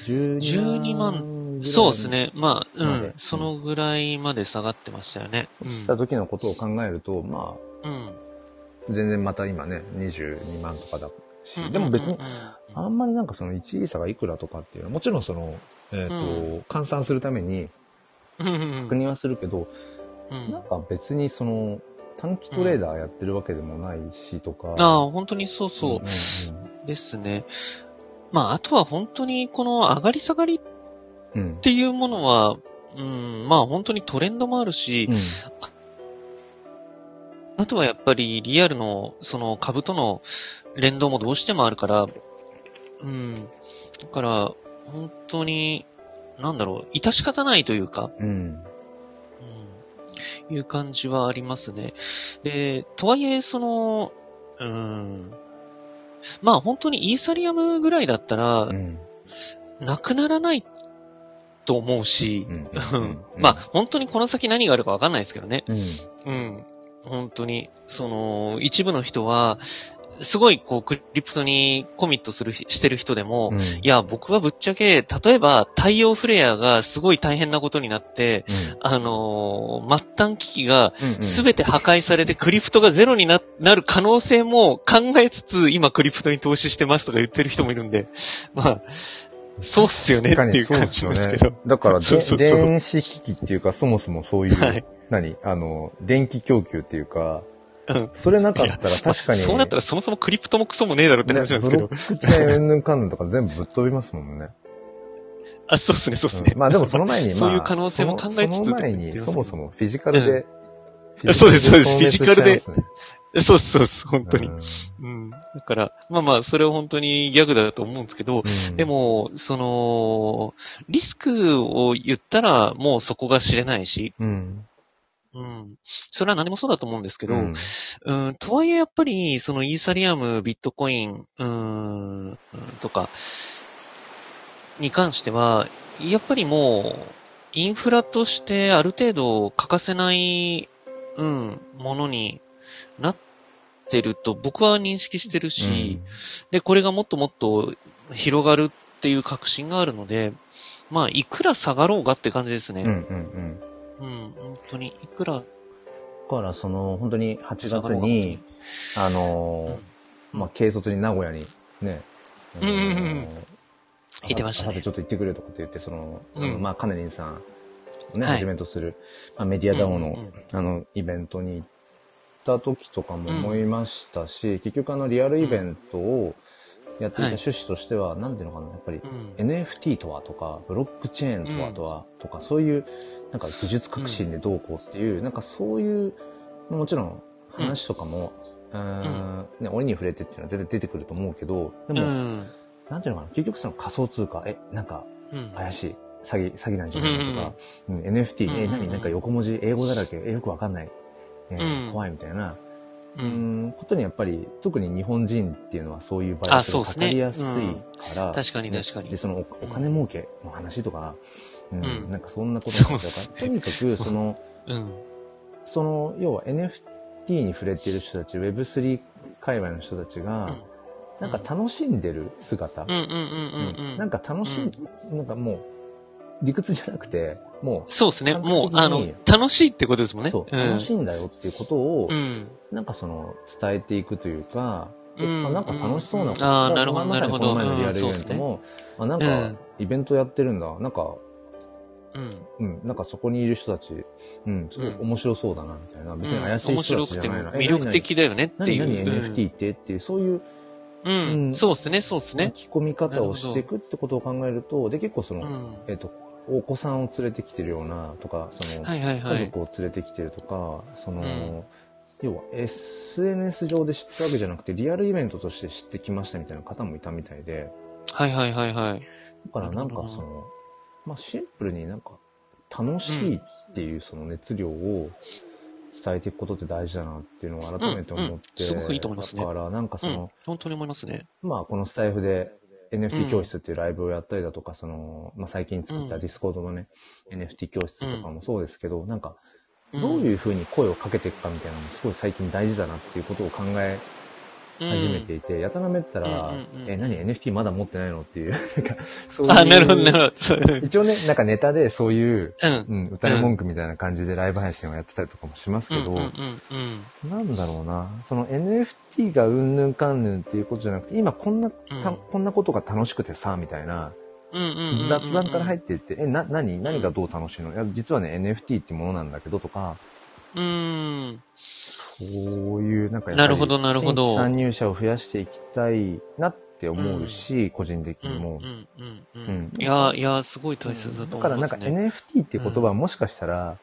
?12 12万？万ぐらいそうです。ね。まあ、うん。そのぐらいまで下がってましたよね。うんした時のことを考えると、まうん。あ、全然また今ね、22万とかだしうん、でも別にうん、うんあんまりなんかその1イーサがいくらとかっていうのは、もちろんその、えっ、と、う換算するためにうんうん確認はするけど、うんなんか別にその、短期トレーダーやってるわけでもないしとか。ああ、本当にそうそううんうんですね。まあ、あとは本当にこの上がり下がりっうん。うん。ていうものは、うん、まあ本当にトレンドもあるし、うんあとはやっぱりリアルのその株との連動もどうしてもあるから、うん。だから、本当に、なんだろう、致し方ないというか、うん。うん、いう感じはありますね。で、とはいえ、その、うん、まあ本当にイーサリアムぐらいだったらう、ん。なくならないと思うし、うんうんまあ本当にこの先何があるかわかんないですけどね。うん。うん。本当に、その、一部の人は、すごい、こう、クリプトにコミットする、してる人でも、うん。いや、僕はぶっちゃけ、例えば、太陽フレアがすごい大変なことになって、あのー末端機器がすべて破壊されてクリプトがゼロにななる可能性も考えつつ、今クリプトに投資してますとか言ってる人もいるんで、まあ、そうっすよねっていう感じですけど。だから、でそうそうそう電子機器っていうか、そもそもそういう、はい。何？あの、電気供給っていうか、うん。それなかったら確かに、そうなったらそもそもクリプトもクソもねえだろって話なんですけど。ブロックチェーンうんぬんかんぬんとか全部ぶっ飛びますもんね。あ、そうっすね、そうっすね。うんまあでもその前に、まあ、そういう可能性も考えつつその前に、そもそもフィジカルで、んそうですそうですフィジカルでそうっすそうっす、本当に。うんうん。だから、まあまあ、それは本当にギャグだと思うんですけど、うんで、も、その、リスクを言ったらもうそこが知れないし、うん。うん。それは何もそうだと思うんですけど、うんうん、とはいえやっぱり、そのイーサリアム、ビットコイン、うーん、うんとか、に関しては、やっぱりもう、インフラとしてある程度欠かせない、うん、ものになってると僕は認識してるし、で、これがもっともっと広がるっていう確信があるので、まあ、いくら下がろうがって感じですね。うんうんうん。うん、本当に、いくら、だから、その、本当に8月に、あのーまあ、軽率に名古屋にね、うんうんうん。てましたね。ちょっと行ってくれとかって言って、その、うん。まあ、カネリンさんをね、はじめとする、まあ、メディアダオの、うんうんうん。あの、イベントに行った時とかも思いましたし、結局あの、リアルイベントをやっていたはい。趣旨としては、なんていうのかな、やっぱり、うん。NFT とはとか、ブロックチェーンとはとは、とか、そういう、なんか技術革新でどうこうっていう、なんかそういう、もちろん話とかも、うーんね、折に触れてっていうのは絶対出てくると思うけど、でも、うん。なんていうのかな、結局その仮想通貨、え、なんかうん。怪しい、詐欺、詐欺なんじゃないかとか、うん NFT、え、何なんか横文字、英語だらけ、え、よくわかんない、えーうん。怖いみたいな、う。うんん、ことにやっぱり、特に日本人っていうのはそういうバイアスがかかりやすいから、確かにね。確かに。で、。そのおお金儲けの話とか、うん。うん。なんかそんなことそうだっすね。とにかく、その、うん。その、要は NFT に触れている人たち、Web3 界隈の人たちが、なんか楽しんでる姿、うんうんうんうんうん。なんか楽しい、なんかもう、理屈じゃなくて、もそうですね。もう、あの、楽しいってことですもんう、ね。そう、ん楽しいんだよっていうことを、うん。なんかその、伝えていくというか、えうんあなんか楽しそうなこと、うんあなるほどまさにこの前のリアルイベンなるほどトも、あ、なんかうん、イベントやってるんだ、なんか、うん。うん、なんかそこにいる人たち、うん、すごい面白そうだな、みたいな。別に怪しい面人白くてもたちじゃないな。魅力的だよねっていう。何々 NFT ってっていう、そういううん。ううんん。そうですね、そうですね。書き込み方をしていくってことを考えると、で、結構その、うん。えっと、お子さんを連れてきてるような、とか、その、はいはいはい。家族を連れてきてるとか、その、うん要は SNS 上で知ったわけじゃなくて、リアルイベントとして知ってきましたみたいな方もいたみたいで、はいはいはいはい。だからなんかその、まあシンプルになんか楽しいっていうその熱量を伝えていくことって大事だなっていうのを改めて思って、うんうんすごくいいと思いますねだからなんかそうのん、。本当に思いますね。まあこのスタエフでうん NFT 教室っていうライブをやったりだとか、その、まあ最近作ったうん。 Discord のね、NFT 教室とかもそうですけど、なんかうん。どういうふうに声をかけていくかみたいなのもすごい最近大事だなっていうことを考え始めていて、やたらめったら、うんうんうんえ、何？NFT まだ持ってないの？っていう、なんか、そういう。あ、なるほどなるほど。一応ね、なんかネタでそういう、うん。うん、歌い文句みたいな感じでライブ配信をやってたりとかもしますけど、うんうんうんうん。なんだろうな、その NFT がうんぬんかんぬんっていうことじゃなくて、今こんな、こんなことが楽しくてさ、みたいな、うんうんうんうん。雑談から入っていって、え、な、何？何がどう楽しいの？いや、実はね、NFT ってものなんだけどとか、うん。そういう、なんかやるほどなるほど参入者を増やしていきたいなって思うし、個人的うんにもう。んうんううんん。いや、いや、すごい大切だとだからなんか。NFT っていう言葉はもしかしたら、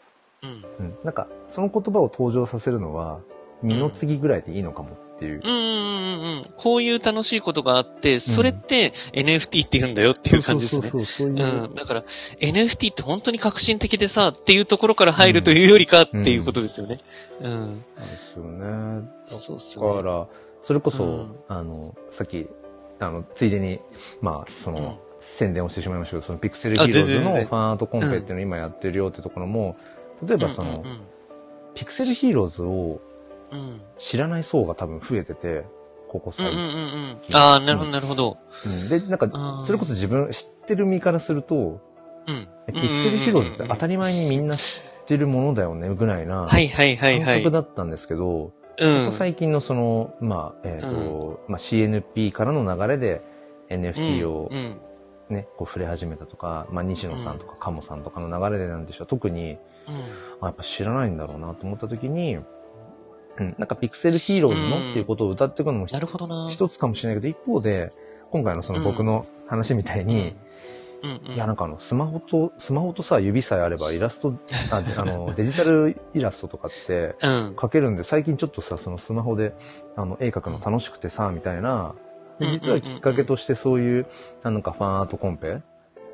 うん。うん、なんかその言葉を登場させるのは、二の次ぐらいでいいのかもっていう。うんうんうんうん。こういう楽しいことがあって、それって NFT って言うんだよっていう感じですね。そうそうそう、そういう。うん。だから、NFT って本当に革新的でさ、っていうところから入るというよりかっていうことですよね。うん。なんですよね。そうっすだね。から、それこそ、うんあの、さっき、あの、ついでに、まあ、その、うん宣伝をしてしまいましたけど、そのピクセルヒーローズのファンアートコンペっていうのを今やってるよってところも、例えばその、うんピクセルヒーローズをうんうん。知らない層が多分増えてて、ここうんうんうんう最ん。ああ、なるほどなるほど。近。で、なんかそれこそ自分知ってる身からすると、うん。えピクセルヒーローズって当たり前にみんな知ってるものだよね、ぐらいなはいはいはい感はい。覚だったんですけど、最近のその、まあ、えっ、と、まあ CNP からの流れで NFT をうん。ね、こう触れ始めたとか、まあ西野さんとか鴨さんとかの流れでなんでしょう。特に、うん。あやっぱ知らないんだろうなと思った時に、うん、なんかピクセルヒーローズのっていうことを歌っていくのもなるほどな。一つかもしれないけど、一方で、今回のその僕の話みたいに、うん。うん。いや、なんかあの、スマホと、スマホとさ、指さえあればイラスト、ああの、デジタルイラストとかってうん。描けるんで、最近ちょっとさ、そのスマホで、あの、絵描くの楽しくてさ、みたいな、でうん実はきっかけとしてそういう、あなんかファンアートコンペ？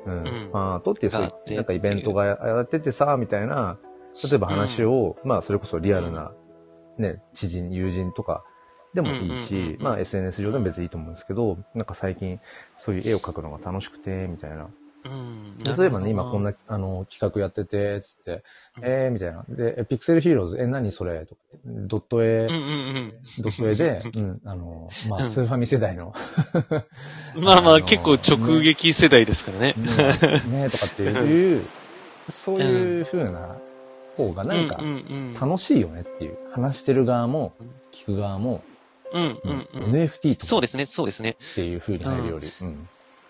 うん、ん。ファンアートっていう、そうがあっていう、なんかイベントがやっててさ、みたいな、例えば話を、まあ、それこそリアルな、ね、知人、友人とかでもいいうんうんうんしう、んまあ、SNS 上でも別にいいと思うんですけど、なんか最近、そういう絵を描くのが楽しくて、みたいな。うん。でそういえばね、今こんな。な、あの、企画やってて、つって、うんえー、みたいな。で、えピクセルヒーローズ、え、何それ？とか、ドット絵、うんうんドット絵で、うん、あの、まあ、うんスーファミ世代の、うん。まあまあ、あのー結構直撃世代ですからね。ねねとかっていう、そういう風な方がなんか楽しいよねっていう。話してる側もうん、聞く側も、うん。うんうん。NFT とかそうですね、そうですね。っていう風に入るより、うん。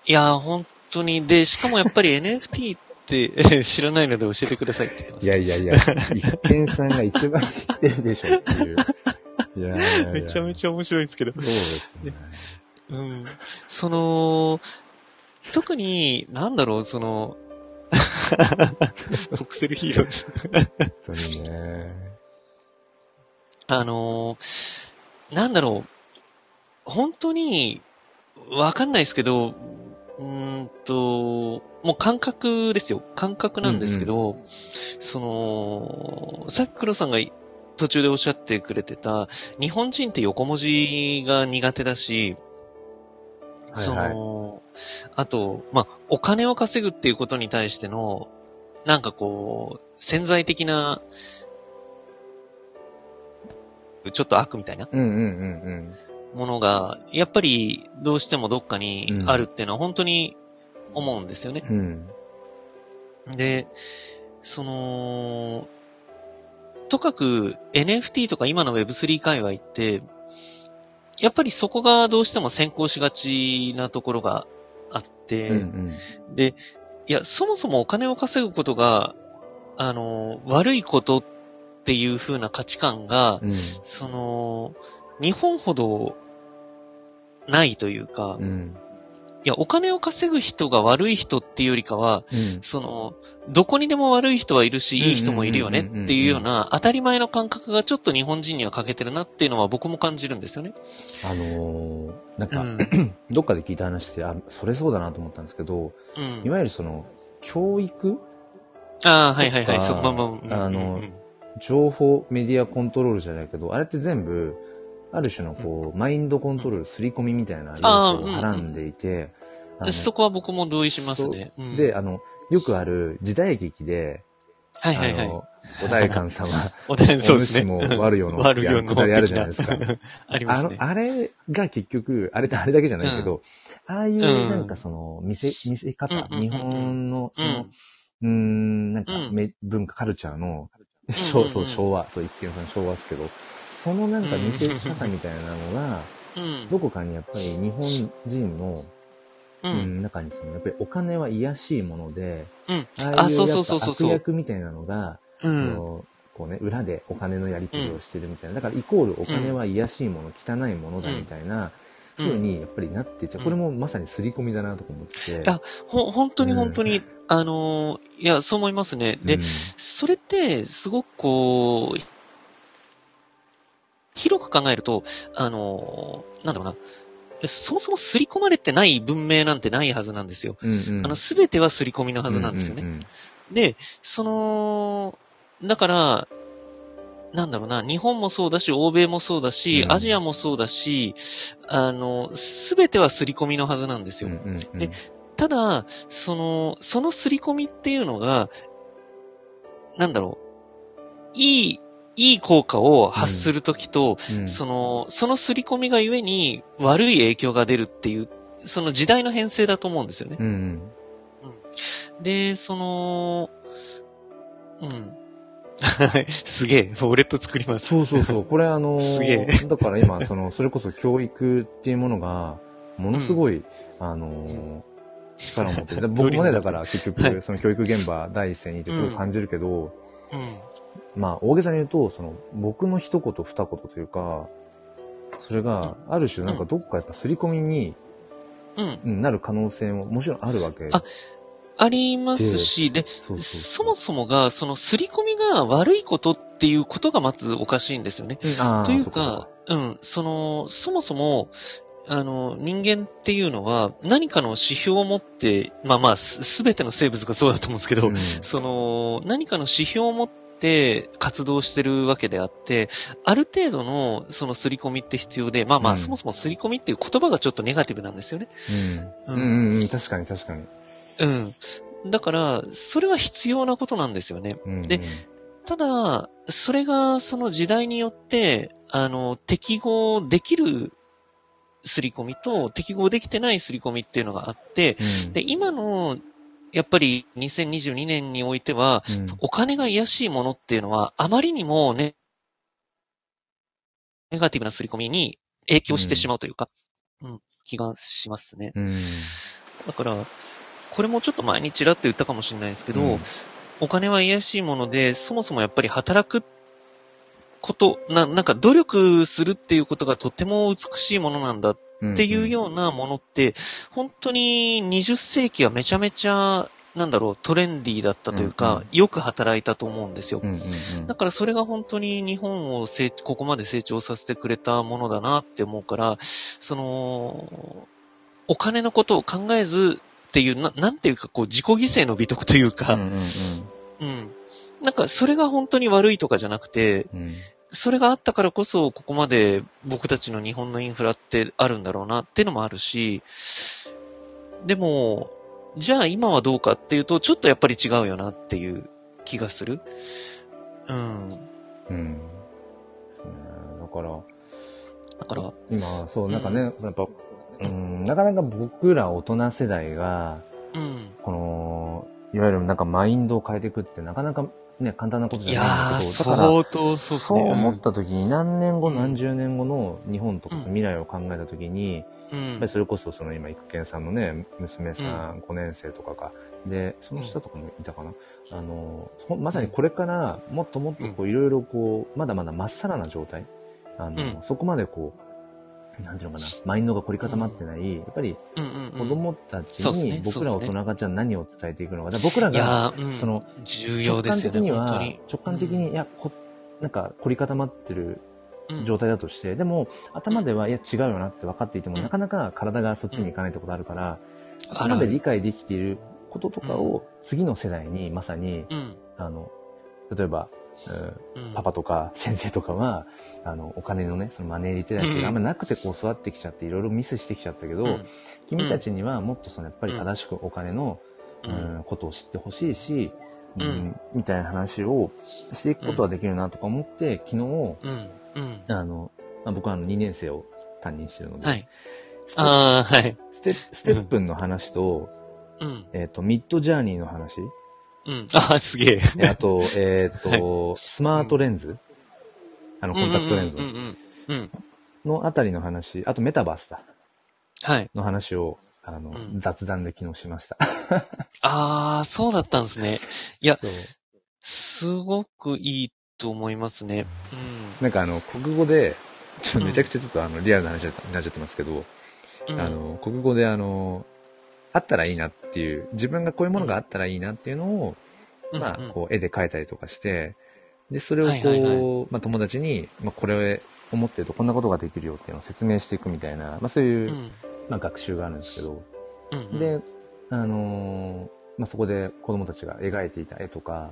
いやー、本当に。で、しかもやっぱり NFT って 知らないので教えてくださいって言ってます。いやいやいや、一見さんが一番知ってるでしょっていう。いやいやいやめちゃめちゃ面白いんですけど。そうですね。うん。その、特に、なんだろう、その、ボクセルヒーローズ。本当にね。あのー、なんだろう、本当に、わかんないですけど、うーんと、もう感覚ですよ。感覚なんですけど、その、さっき黒さんが途中でおっしゃってくれてた、日本人って横文字が苦手だし、そはいはいの、あと、まあ、お金を稼ぐっていうことに対しての、なんかこう、潜在的な、ちょっと悪みたいなうんうんうんものが、やっぱりどうしてもどっかにあるっていうのは本当に思うんですよね。うん。うん。で、その、とかく NFT とか今の Web3 界隈って、やっぱりそこがどうしても先行しがちなところがうんうん。で、いや、そもそもお金を稼ぐことが、あの、悪いことっていう風な価値観が、うん。その、日本ほどないというか、いうん。や、お金を稼ぐ人が悪い人っていうよりかは、うん。その、どこにでも悪い人はいるし、いい人もいるよねっていうような当たり前の感覚がちょっと日本人には欠けてるなっていうのは僕も感じるんですよね。あのー、なんか、うん。どっかで聞いた話で、あ、それそうだなと思ったんですけど、うんい。わゆるその、教育？ああ、はいはいはい。そう、まあまあの情報メディアコントロールじゃないけど、あれって全部、ある種のこう、マインドコントロール、刷り込みみたいな要素をはらんでいて、あのそこは僕も同意しますね。うんで、あの、よくある時代劇で、はいはいはい。あの、お代官様、お題そうですも悪よの悪よのあるじゃないですか。ありますね、。あのあれが結局、あれってあれだけじゃないけど、ああいうなんかその、見せ、見せ方、うんうんうんうん日本の、その、うん。うーん、なんか文化、カルチャーの、うんうんそうそう、昭和、そう、一見さん昭和ですけど、そのなんか見せ方みたいなのが、うん。どこかにやっぱり日本人の、う。うんん、中にその、やっぱりお金は癒やしいもので、うん。ああそうそうそうそう悪役みたいなのが、そうん。の、こうね、裏でお金のやり取りをしてるみたいな。だからイコールお金は癒やしいもの、汚いものだみたいな、うん風にやっぱりなってちゃう。これもまさに刷り込みだなとか思って。あほ、本当に本当に、あのー、いや、そう思いますね。で、うんそれって、すごくこう、広く考えると、あのー、なんだろうな。そもそも刷り込まれてない文明なんてないはずなんですよ。うんうんあの、すべては刷り込みのはずなんですよね。うんうんで、その、だから、なんだろうな、日本もそうだし、欧米もそうだし、うんアジアもそうだし、あの、すべては刷り込みのはずなんですよ。うんうんうんでただ、その、その刷り込みっていうのが、なんだろう、いい、いい効果を発するときと、うんその、その刷り込みがゆえに悪い影響が出るっていう、その時代の編成だと思うんですよね。うんうんで、その、うん。すげえ、ウォレット作ります。そうそうそう。これあのー すげえだから今、その、それこそ教育っていうものが、ものすごい、あのー力を持って 僕もね、だから結局、はいその教育現場第一線にいてすごい感じるけど、うん。まあ、大げさに言うと、その、僕の一言二言というか、それが、ある種なんかどっかやっぱ刷り込みにうん。うんなる可能性ももちろんあるわけ。あありますし、で、そもそもが、その刷り込みが悪いことっていうことがまずおかしいんですよね。というか、うん、その、そもそも、あの、人間っていうのは何かの指標を持って、まあまあ、すすべての生物がそうだと思うんですけど、うんその、何かの指標を持って活動してるわけであって、ある程度のその刷り込みって必要で、まあまあ、うんそもそも刷り込みっていう言葉がちょっとネガティブなんですよね。うん。ううんんうんうん、確かに確かに。うん。だから、それは必要なことなんですよね。うんでただ、それがその時代によって、あの、適合できる刷り込みと適合できてない刷り込みっていうのがあって、うんで、今の、やっぱり2022年においては、うん。お金が癒しいものっていうのは、あまりにもね、ネガティブな刷り込みに影響してしまうというか、うん、気がしますね。うん。だから、これもちょっと前にちらっと言ったかもしれないですけど、うん。お金は癒やしいもので、そもそもやっぱり働くこと、な、なんか努力するっていうことがとっても美しいものなんだっていうようなものって、本当に20世紀はめちゃめちゃ、なんだろう、トレンディーだったというか、よく働いたと思うんですよ。だからそれが本当に日本を成ここまで成長させてくれたものだなって思うから、その、お金のことを考えずっていう、ななんていうかこう自己犠牲の美徳というか、うん。なんかそれが本当に悪いとかじゃなくて、うんそれがあったからこそここまで僕たちの日本のインフラってあるんだろうなっていうのもあるし、でも、じゃあ今はどうかっていうと、ちょっとやっぱり違うよなっていう気がする。うん。うんですねだからだから、今そうなんかね、やっぱうんなかなか僕ら大人世代がうん。このいわゆるなんかマインドを変えていくってなかなかね簡単なこといじゃないんだけどだから相当そうそうね。思った時に何年後うん何十年後の日本とかうん。その未来を考えた時に、うん。やっぱりそれこそその今育賢さんのね娘さん。5年生とかか、でその下とかもいたかな、あのほまさにこれからもっともっとこういろいろこうまだまだまっさらな状態。あの、うん。そこまでこうなんていうのかなマインドが凝り固まってない、やっぱり。子供たちに僕ら大人がじゃあ何を伝えていくのか、じゃあ僕らいが。その重要直感ですよね、的には。直感的に、いやこなんか凝り固まってるうん。状態だとして、でも頭では、いや違うよなって分かっていても、うん。なかなか体がそっちに行かないってことあるから、あここまで理解できていることとかを次の世代にまさに、うん。あの、例えば、うんうん。パパとか先生とかは、あの、お金のね、そのマネーリテラシーがあんまりなくてこう育ってきちゃっていろいろミスしてきちゃったけど、うん君たちにはもっとそのやっぱり正しくお金の、ううんんことを知ってほしいし、うんうんみたいな話をしていくことはできるなとか思って、昨日。あの、まあ、僕はあの2年生を担任してるので、はい。ステああ、はい。ステステップンの話と、うん。えっ、と、ミッドジャーニーの話、うん。あ あ、すげえ。であと、えっ、と、スマートレンズ、あの、コンタクトレンズうんうんうんうん。うん。のあたりの話、あとメタバースだ、はい。の話を、あの、うん雑談で昨日しました。ああ、そうだったんですね。いや、すごくいいと思いますね。なんかあの、国語で、ちょっとめちゃくちゃちょっとあの、リアルな話になっちゃってますけど、うん。うん、あ、の、国語であの、あったらいいなっていう、自分がこういうものがあったらいいなっていうのを、まあ、こう、絵で描いたりとかして、で、それをこう、はいはいはまあ、友達に、まあ、これを思ってるとこんなことができるよっていうのを説明していくみたいな、まあ、そういうう、ん。まあ、学習があるんですけど、うんうん、で、あのーまあ、そこで子供たちが描いていた絵とか、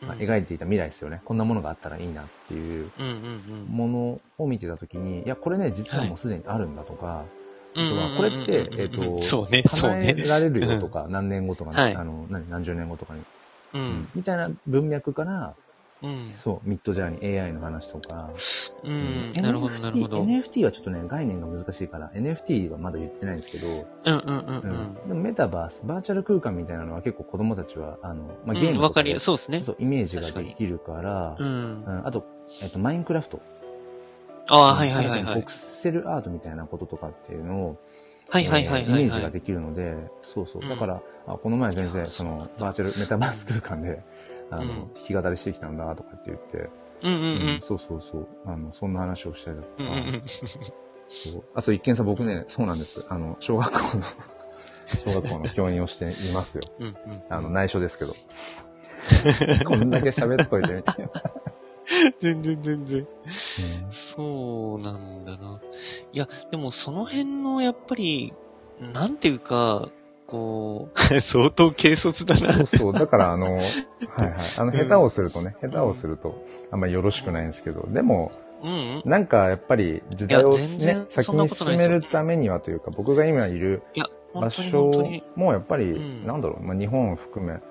まあ、うん描いていた未来ですよね。こんなものがあったらいいなっていううんうんものを見てたときに、いや、これね、実はもうすでにあるんだとか、うん。あとはこれって、えっ、と、そうね、そうね。られるよとか、何年後とかね、はいあの何、何十年後とかに、うん。みたいな文脈から、うん。そう、ミッドジャーニー AI の話とか、うん。なるほど、なる NFT ほど。NFT はちょっとね、概念が難しいから、NFT はまだ言ってないんですけど、うんうんうんううんん。でもメタバース、バーチャル空間みたいなのは結構子供たちは、あの、まあ、ゲーうん、ムとかで、わかり、そうですね。そうイメージができるから、うん。うんあと、えっと、マインクラフト。ああ、はいはいはいはいボク。セルアートみたいなこととかっていうのを、はいはいはいはい。えーイメージができるので、そうそう。うんだから、あこの前先生、その、バーチャル、メタバース空間で、あの、うん弾き語りしてきたんだとかって言って、うんうんうん。そうそうそう。あの、そんな話をしたりだとか、うんうんうん。そう。あと一見さん僕ね、そうなんです。あの、小学校の、小学校の教員をしていますよ。うんうん。あの、内緒ですけど。こんだけ喋っといてみたいな。全然全然。そうなんだな。いや、でもその辺のやっぱり、なんていうか、こう、相当軽率だな。そうそう。だから、あの、はいはい。あの、うん下手をするとね、下手をすると、あんまりよろしくないんですけど、でも、うんうん。なんかやっぱり時代をね然、先に進めるためにはというか、僕が今いる、場所に。もやっぱり、うんなんだろう、まあ、日本を含め、なん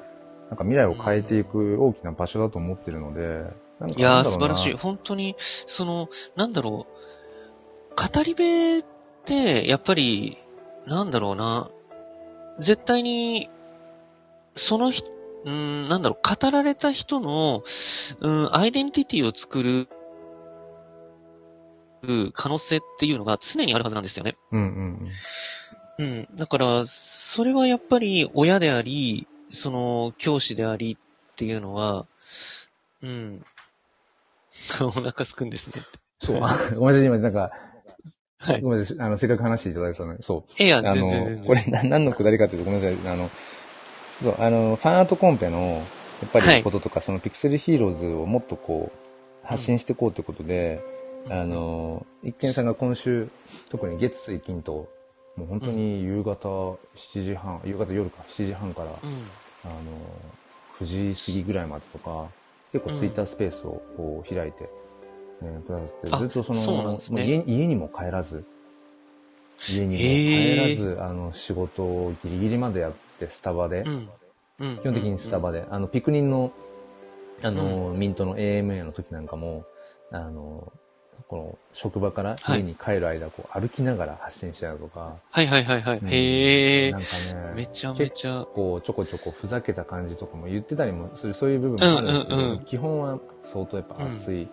か未来を変えていく大きな場所だと思ってるので、いやー、素晴らしい。本当に、その、なんだろう、語り部って、やっぱり、なんだろうな、絶対に、その人、うん、なんだろう、語られた人の、うん、アイデンティティを作る、可能性っていうのが常にあるはずなんですよね。うんうんうん。だから、それはやっぱり親であり、その、教師でありっていうのは、うん。お腹すくんですね。そう。あ ごめんなさい、今なんか、はい。ごめんなさい、あの、せっかく話していただいたので、そう。いや、あ全然全然。の、これな何のくだりかというと、ごめんなさい、あの、そう、あの、ファンアートコンペの、やっぱはいりこととか、そのピクセルヒーローズをもっとこう、発信していこうということで、あの、一見さんが今週、特に月水金と、もう本当に夕方7時半、夕方夜か7時半から、うん。あの、9時過ぎぐらいまでとか、結構ツイッタースペースをこう開いて、えーくださって、あずっとその、そね。もう家家にも帰らず、家にも帰らず、あの、仕事をギリギリまでやって、スタバで、うん。うん。基本的にスタバで、あの、ピクニンの、あの、ミントの AMA の時なんかも、あの、この職場から家に帰る間、こう歩きながら発信してたりとか、はいはいはいはい。うんへえなん。かね、めちゃめちゃ。こう、ちょこちょこふざけた感じとかも言ってたりもする、そういう部分もあるんですけど、うんうんうん基本は相当やっぱ熱い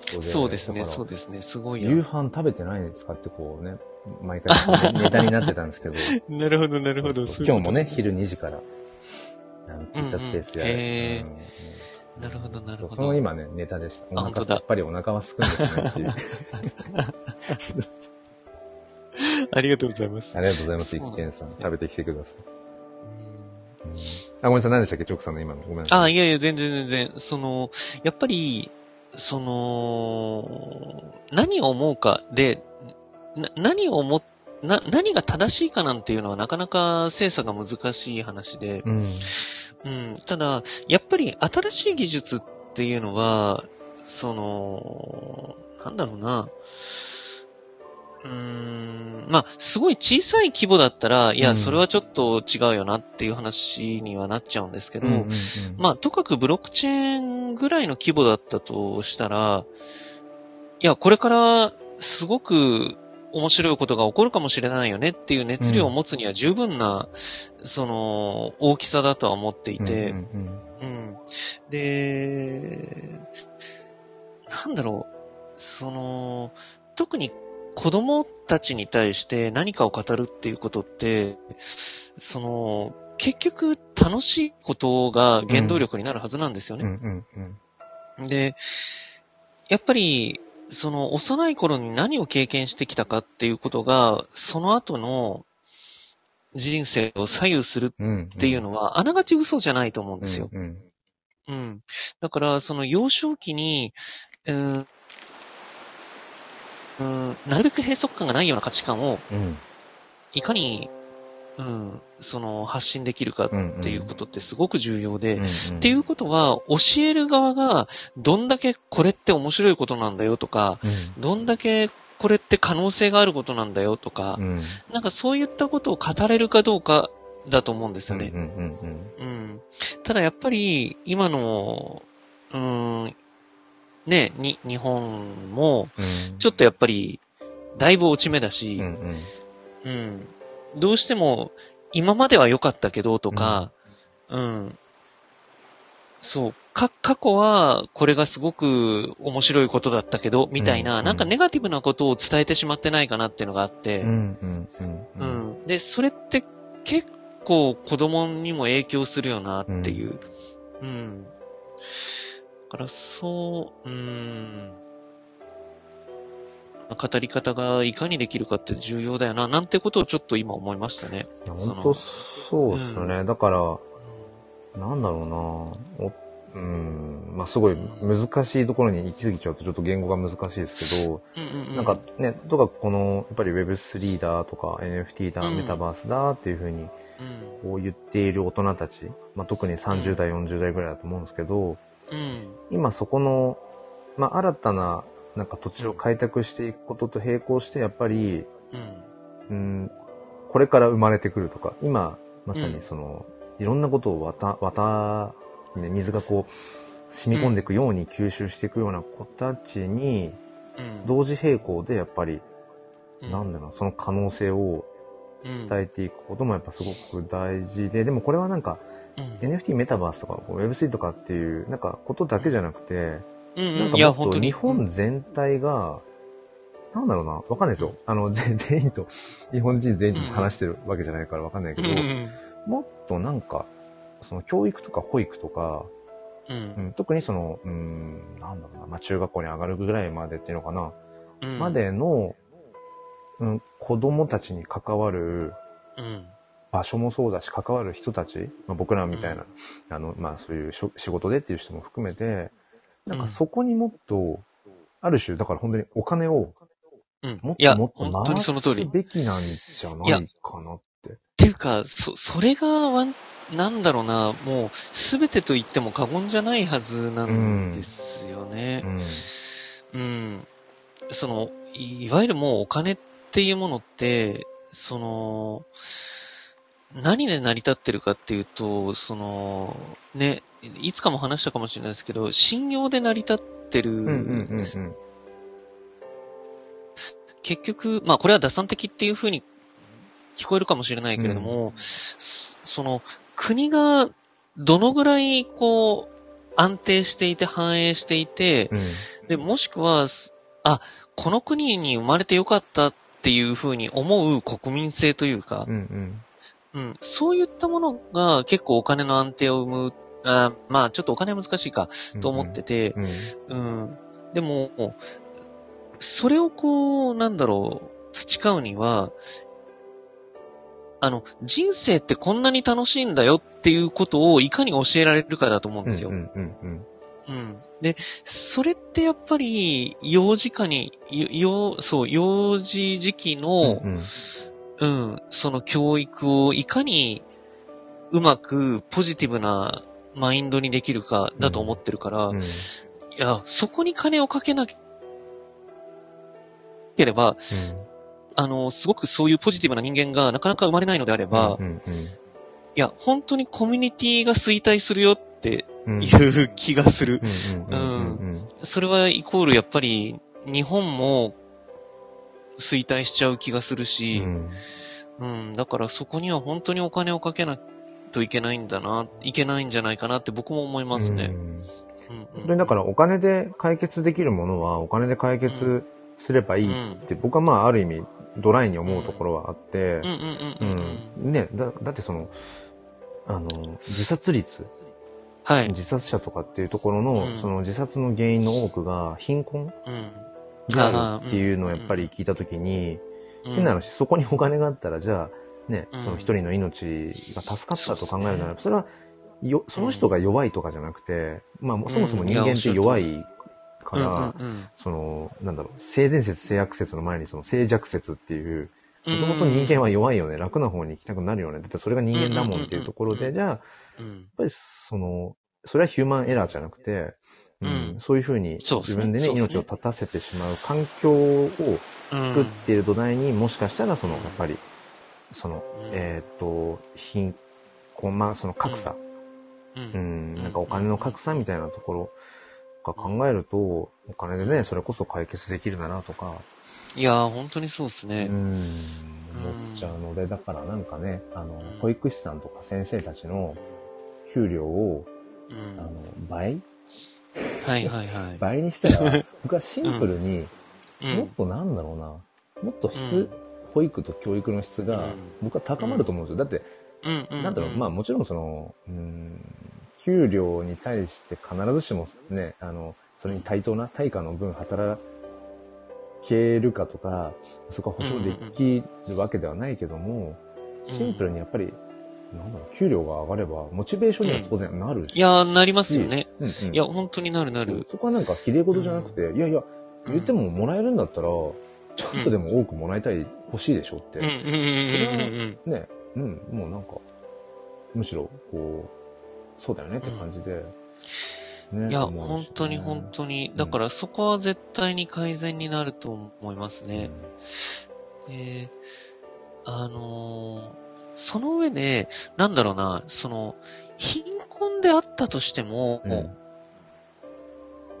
人で、そうですね、そうですね。すごいや。夕飯食べてないんですかってこうね、毎回 ネタになってたんですけど、なるほど、なるほど。そうそう今日もね、昼2時から、ツイッタースペースやうんうんへーうんうんなるほど、なるほど。その今ね、ネタでした。お腹本当だやっぱりお腹はすくんですねっていう。ありがとうございます。ありがとうございます、一見さん。食べてきてください。うんうんあ、ごめんなさい、何でしたっけ、チョクさんの今の。ごめんなさい。あ、いやいや、全然全然。その、やっぱり、その、何を思うかで、な何を思っな、何が正しいかなんていうのはなかなか精査が難しい話で、うん。うん、ただ、やっぱり新しい技術っていうのは、その、なんだろうな、うーん、まあ、すごい小さい規模だったら、いうや、ん。それはちょっと違うよなっていう話にはなっちゃうんですけど、うんうんうん。まあ、とかくブロックチェーンぐらいの規模だったとしたら、いや、これからすごく面白いことが起こるかもしれないよねっていう熱量を持つには十分な、その、大きさだとは思っていて、うんうんうんうん。で、なんだろう、その、特に子供たちに対して何かを語るっていうことって、その、結局楽しいことが原動力になるはずなんですよね。うんうんうんで、やっぱり、その幼い頃に何を経験してきたかっていうことが、その後の人生を左右するうん。っていうのは、あながち嘘じゃないと思うんですよ。うんうんうん。だから、その幼少期に、うん、うん、なるべく閉塞感がないような価値観を、うんいかに、うん、その発信できるかっていうことってすごく重要で、うんうんっていうことは、教える側が、どんだけこれって面白いことなんだよとか、うんどんだけこれって可能性があることなんだよとか、うんなんかそういったことを語れるかどうかだと思うんですよね。うん。ただやっぱり、今の、うーん、ね、に、日本も、うんちょっとやっぱり、だいぶ落ち目だうんしう、んうん。どうしても、今までは良かったけど、とか、うん。そう。か、過去は、これがすごく面白いことだったけど、みたいな、うんなんかネガティブなことを伝えてしまってないかなっていうのがあって、うんうんうんううんん。で、それって結構子供にも影響するよなっていう。うん。だからそう、うん。語り方がいかにできるかって重要だよな、なんてことをちょっと今思いましたね。いや本当そうですよね。だから、なんだろうなおうん、まあすごい難しいところに行き過ぎちゃうとちょっと言語が難しいですけど、うんうんうん。なんかね、とかこの、やっぱり Web3 だとか NFT だ、うんメタバースだっていうふうにうん、こう言っている大人たち、まあ特に30代、40代ぐらいだと思うんですけど、うん。今そこの、まあ新たななんか土地を開拓していくことと並行して、やっぱり、うん。うん、これから生まれてくるとか、今、まさにその、いろんなことを渡、渡、ね、水がこう、染み込んでいくように吸収していくような子たちに、うん。同時並行でやっぱり、うん。なんだろうな、その可能性をうん。伝えていくこともやっぱすごく大事で、でもこれはなんか、うん。NFT メタバースとかこう Web3 とかっていう、なんかことだけじゃなくて、うんうん。なんかもっと日本全体が、なんだろうな、わかんないですよ。あの、全全員と、日本人全員と話してるわけじゃないからわかんないけど、うんうんもっとなんか、その教育とか保育とか、う。うんん、特にその、うん、なんだろうな、まあ、中学校に上がるぐらいまでっていうのかな、うん。までの、うん、子供たちに関わるうん。場所もそうだし、関わる人たち、まあ、僕らみたいな、あの、まあそういう仕事でっていう人も含めて、なんかそこにもっと、ある種、だから本当にお金をうん。もっともっと回その通り。っすべきなんじゃないかなって。ていうか、そ、それがワン、なんだろうな、もう、すべてと言っても過言じゃないはずなんですよねう。ん。うん。その、いいわゆるもうお金っていうものって、その、何で成り立ってるかっていうと、その、ね、いつかも話したかもしれないですけど、信用で成り立ってるうんうんうんんです。うん。結局、まあこれは打算的っていう風に聞こえるかもしれないけれども、そその、国がどのぐらいこう、安定していて反映していて、うん。で、もしくは、すあ、この国に生まれてよかったっていう風に思う国民性というかう、んうん、そういったものが結構お金の安定を生む、あまあちょっとお金は難しいかうん。と思ってて、うん。うん。でも、それをこう、なんだろう、培うには、あの、人生ってこんなに楽しいんだよっていうことをいかに教えられるかだと思うんですよ。うんうんうんうん。で、それってやっぱり、幼児化に、幼、そう、幼児時期のう、ん。うん、その教育をいかにうまくポジティブなマインドにできるかだと思ってるから、うん。いや、そこに金をかけなければ、あの、すごくそういうポジティブな人間がなかなか生まれないのであれば、うんうんいや、本当にコミュニティが衰退するよってうん。いう気がする。うんうんうんそれはイコールやっぱり日本も衰退しちゃう気がするうし、ん。うん、だからそこには本当にお金をかけないといけないんだな、いけないんじゃないかなって僕も思いますね。うんうん本当にだからお金で解決できるものはお金で解決すればいいって僕はまあある意味ドライに思うところはあって。ね、だ、だってその、あの、自殺率、はい。自殺者とかっていうところの、うんその自殺の原因の多くが貧困うん。であるっていうのをやっぱり聞いたときに、うん。変な話、そこにお金があったら、じゃあ、ね、うん。その一人の命が助かったと考えるならば、そそれは、よ、その人が弱いとかじゃなくて、まあ、そもそも人間って弱いから、その、なんだろう、性善説、性悪説の前にその性弱説っていう、うん。もともと人間は弱いよね、楽な方に行きたくなるよね。だってそれが人間だもんっていうところで、じゃあ、やっうん、ぱりその、それはヒューマンエラーじゃなくて、うん。うん。そういうふうに自分でね、ね。命を絶たせてしまう環境を作っている土台にもしかしたらその、やっぱり、その、うん。えっ、と、貧困、まあその格差、ううん。ん、なんかお金の格差みたいなところが考えると、お金でね、それこそ解決できるだなとか、いやー、本当にそうですうね。ん、思っちゃうので、だからなんかね、あの、ん。保育士さんとか先生たちの給料を、うん。あの、倍はいはいはい。倍にしたら、僕はシンプルに、うん。もっとなんだろうな、もっと質、うん。保育と教育の質がうん、僕は高まると思うんですよ。だって。なんだろう、まあもちろんその、うん、給料に対して必ずしもね、あの、それに対等な対価の分働けるかとか、そこは保証できるわけではないけども、うん。シンプルにやっぱり、なんだろう、給料が上がれば、モチベーションには当然なるし。いやー、なりますよね。うんうんいや、本当になるなる。そこはなんか綺麗事じゃなくて、いやいや、言ってももらえるんだったら、ちょっとでも多くもらいたい、欲しいでしょって。うんうんうんうんね、うん、もうなんか、むしろ、こう、そうだよねって感じで、ねいや、ね本当に本当に。だからそこは絶対に改善になると思いますね。えーあのーその上で、なんだろうな、その、貧困であったとしても、うん。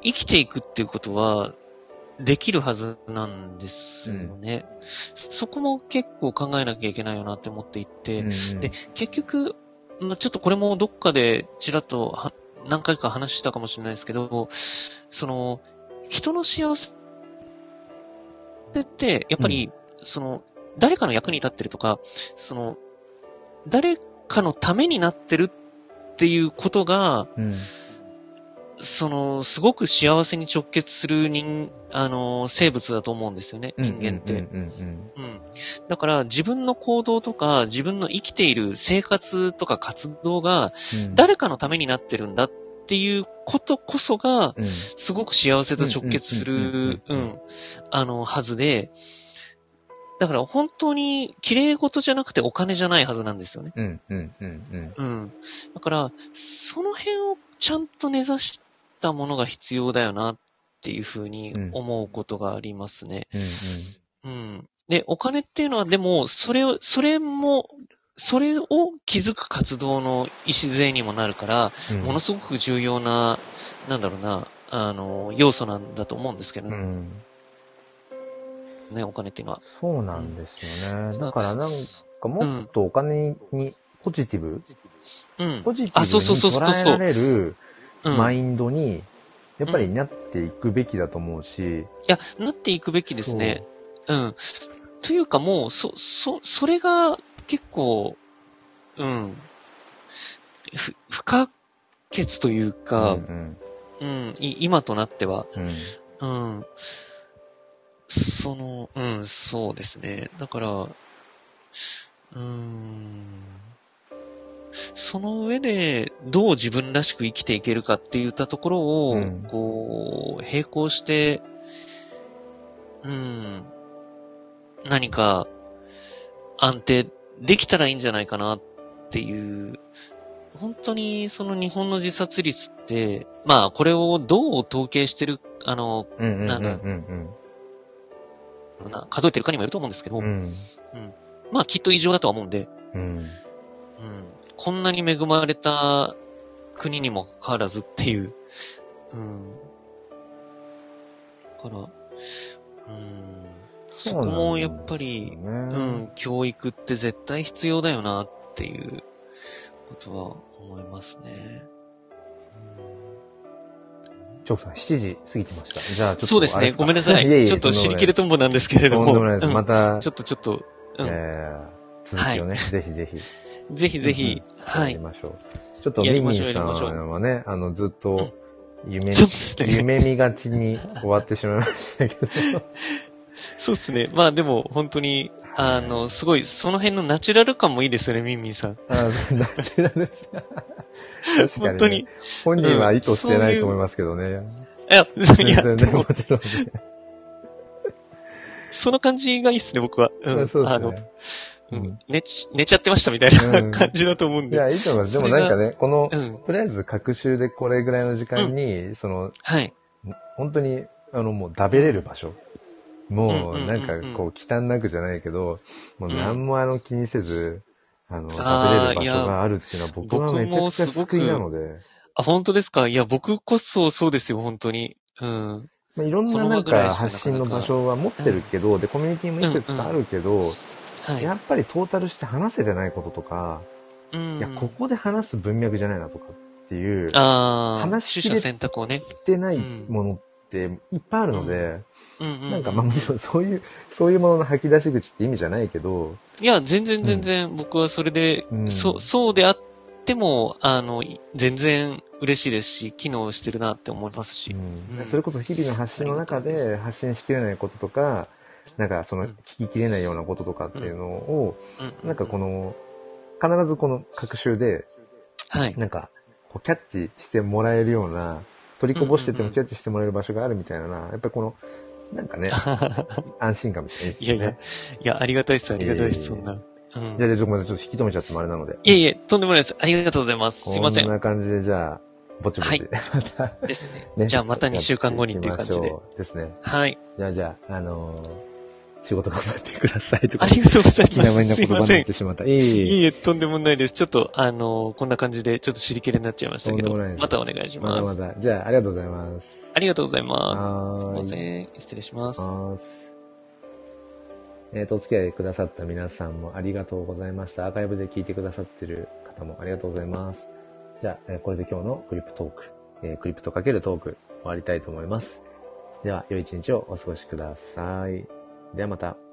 生きていくっていうことは、できるはずなんですよね。そこも結構考えなきゃいけないよなって思っていて、うんで、結局、まあ、ちょっとこれもどっかでちらっとは何回か話したかもしれないですけど、その、人の幸せって、やっぱり、その、誰かの役に立ってるとか、その、誰かのためになってるっていうことが、うん。その、すごく幸せに直結する人、あの、生物だと思うんですよね、人間って。だから自分の行動とか自分の生きている生活とか活動がうん。誰かのためになってるんだっていうことこそがうん。すごく幸せと直結する、ううんん、あの、はずで、だから本当に綺麗事じゃなくてお金じゃないはずなんですよね。うんうんうんうんうん。だから、その辺をちゃんと根ざしたものが必要だよなっていうふうに思うことがありますね。うんうん。で、お金っていうのはでも、それを、それも、それを気づく活動の礎にもなるから、うんものすごく重要な、なんだろうな、あの、要素なんだと思うんですけどね、うんお金っていうのは。そうなんですよね。うんだからなんかもっとお金にポジティブ、うん。ポジテあそうそうそうィブにそうそう捉えられるうん。いマインドに、やっぱりなっていくべきだと思うし、や、なっていくべきですね。うん。というかもう、そ、そ、それが結構、うん。ふ、不可欠というそう。か、うんうん、い今となっては、うんうん。その、うん、そうですね。だから、うーん。その上で、どう自分らしく生きていけるかって言ったところを、うん。こう、並行して、うん、何か、安定できたらいいんじゃないかなっていう、本当にその日本の自殺率って、まあこれをどう統計してる、あの、なんだう。んな数えてるかにもよると思うんですけど、うん。うん。まあきっと異常だとは思うんで、うん。うん、こんなに恵まれた国にもかかわらずっていう、うん。だから、うん、そこもやっぱり、ううん、教育って絶対必要だよなっていうことは思いますね。チョクさん、7時過ぎてました。じゃあ、ちょっと。そうですね。ごめんなさい。いえいえちょっと知り切れとんぼなんですけれども。とんでもないです。うんまた、ちょっとちょっと、うんえー続きをね、ぜひぜひ。ぜひぜひ、はいやり。ましょう。ちょっとミンミンさんはね、あの、ずっと夢、そうですね。夢見がちに終わってしまいましたけど。そうですね。まあでも、本当に、あの、すごい、その辺のナチュラル感もいいですよね、ミンミンさん。あナチュラルです。確かに、ね。本当に。。本人は意図してないと思いますけどね。いや、いや、全然ね、でももちろんね。その感じがいいっすね、僕は。うん。そうですあの、ね。ううんん寝ち、寝ちゃってましたみたいなうん感じだと思うんで。いや、いいと思います。でもなんかね、この、うん。とりあえず各週でこれぐらいの時間に、その、はい。本当に、あの、もう食べれる場所。もう、なんか、こう、忌憚なくじゃないけど、もう何もあの気にせず、あの、食べれる場所があるっていうのは僕はめちゃくちゃ救いなので、あ、本当ですか？いや、僕こそそうですよ、本当に。うん。まあ、いろんななんか。か発信の場所は持ってるけど、で、コミュニティもいくつかあるけど、はい。やっぱりトータルして話せてないこととか、うん。いや、ここで話す文脈じゃないなとかっていう、話しきれてないものっていっぱいあるので。なん。かまあもちろんそういう、そういうものの吐き出し口って意味じゃないけど、いや、全然全然、僕はそれで、うん。そ、そうであっても、あの、い全然嬉しいですし、機能してるなって思いますし。うん。うん。それこそ日々の発信の中で発信しきれないこととか、なんかそのうん。聞ききれないようなこととかっていうのを、うん。なんかこ、の、必ずこの各週で、はい。なんか、こうキャッチしてもらえるような、取りこぼしててもキャッチしてもらえる場所があるみたいなな、やっぱりこの、なんかね、安心感みたいなですよね。いやいや、いや、ありがたいです、ありがたいです、そんな。うん。じゃあ、じゃあ、ちょっと引き止めちゃってもあれなので。いえいえ、とんでもないです。ありがとうございます。すいません。こんな感じで、じゃあ、ぼちぼち、はいまた、ですね。ね。じゃあまた2週間後にっていう感じで ですね。はい。じゃあ、じゃあ、あのー仕事頑張ってくださいとか。ありがとうござい好きなます。前の言葉にな。ってしまった。いえいえ。いえいえ、とんでもないです。ちょっと、あの、こんな感じで、ちょっと尻切れになっちゃいましたけど、とんでもないですまたお願いします。まだまだ。じゃあ、ありがとうございます。ありがとうございます。すい。ません。失礼します。えっ、と、お付き合いくださった皆さんもありがとうございました。アーカイブで聞いてくださってる方もありがとうございます。じゃあ、えーこれで今日のクリプトーク、えークリプトかけるトーク終わりたいと思います。では、良い一日をお過ごしください。ではまた。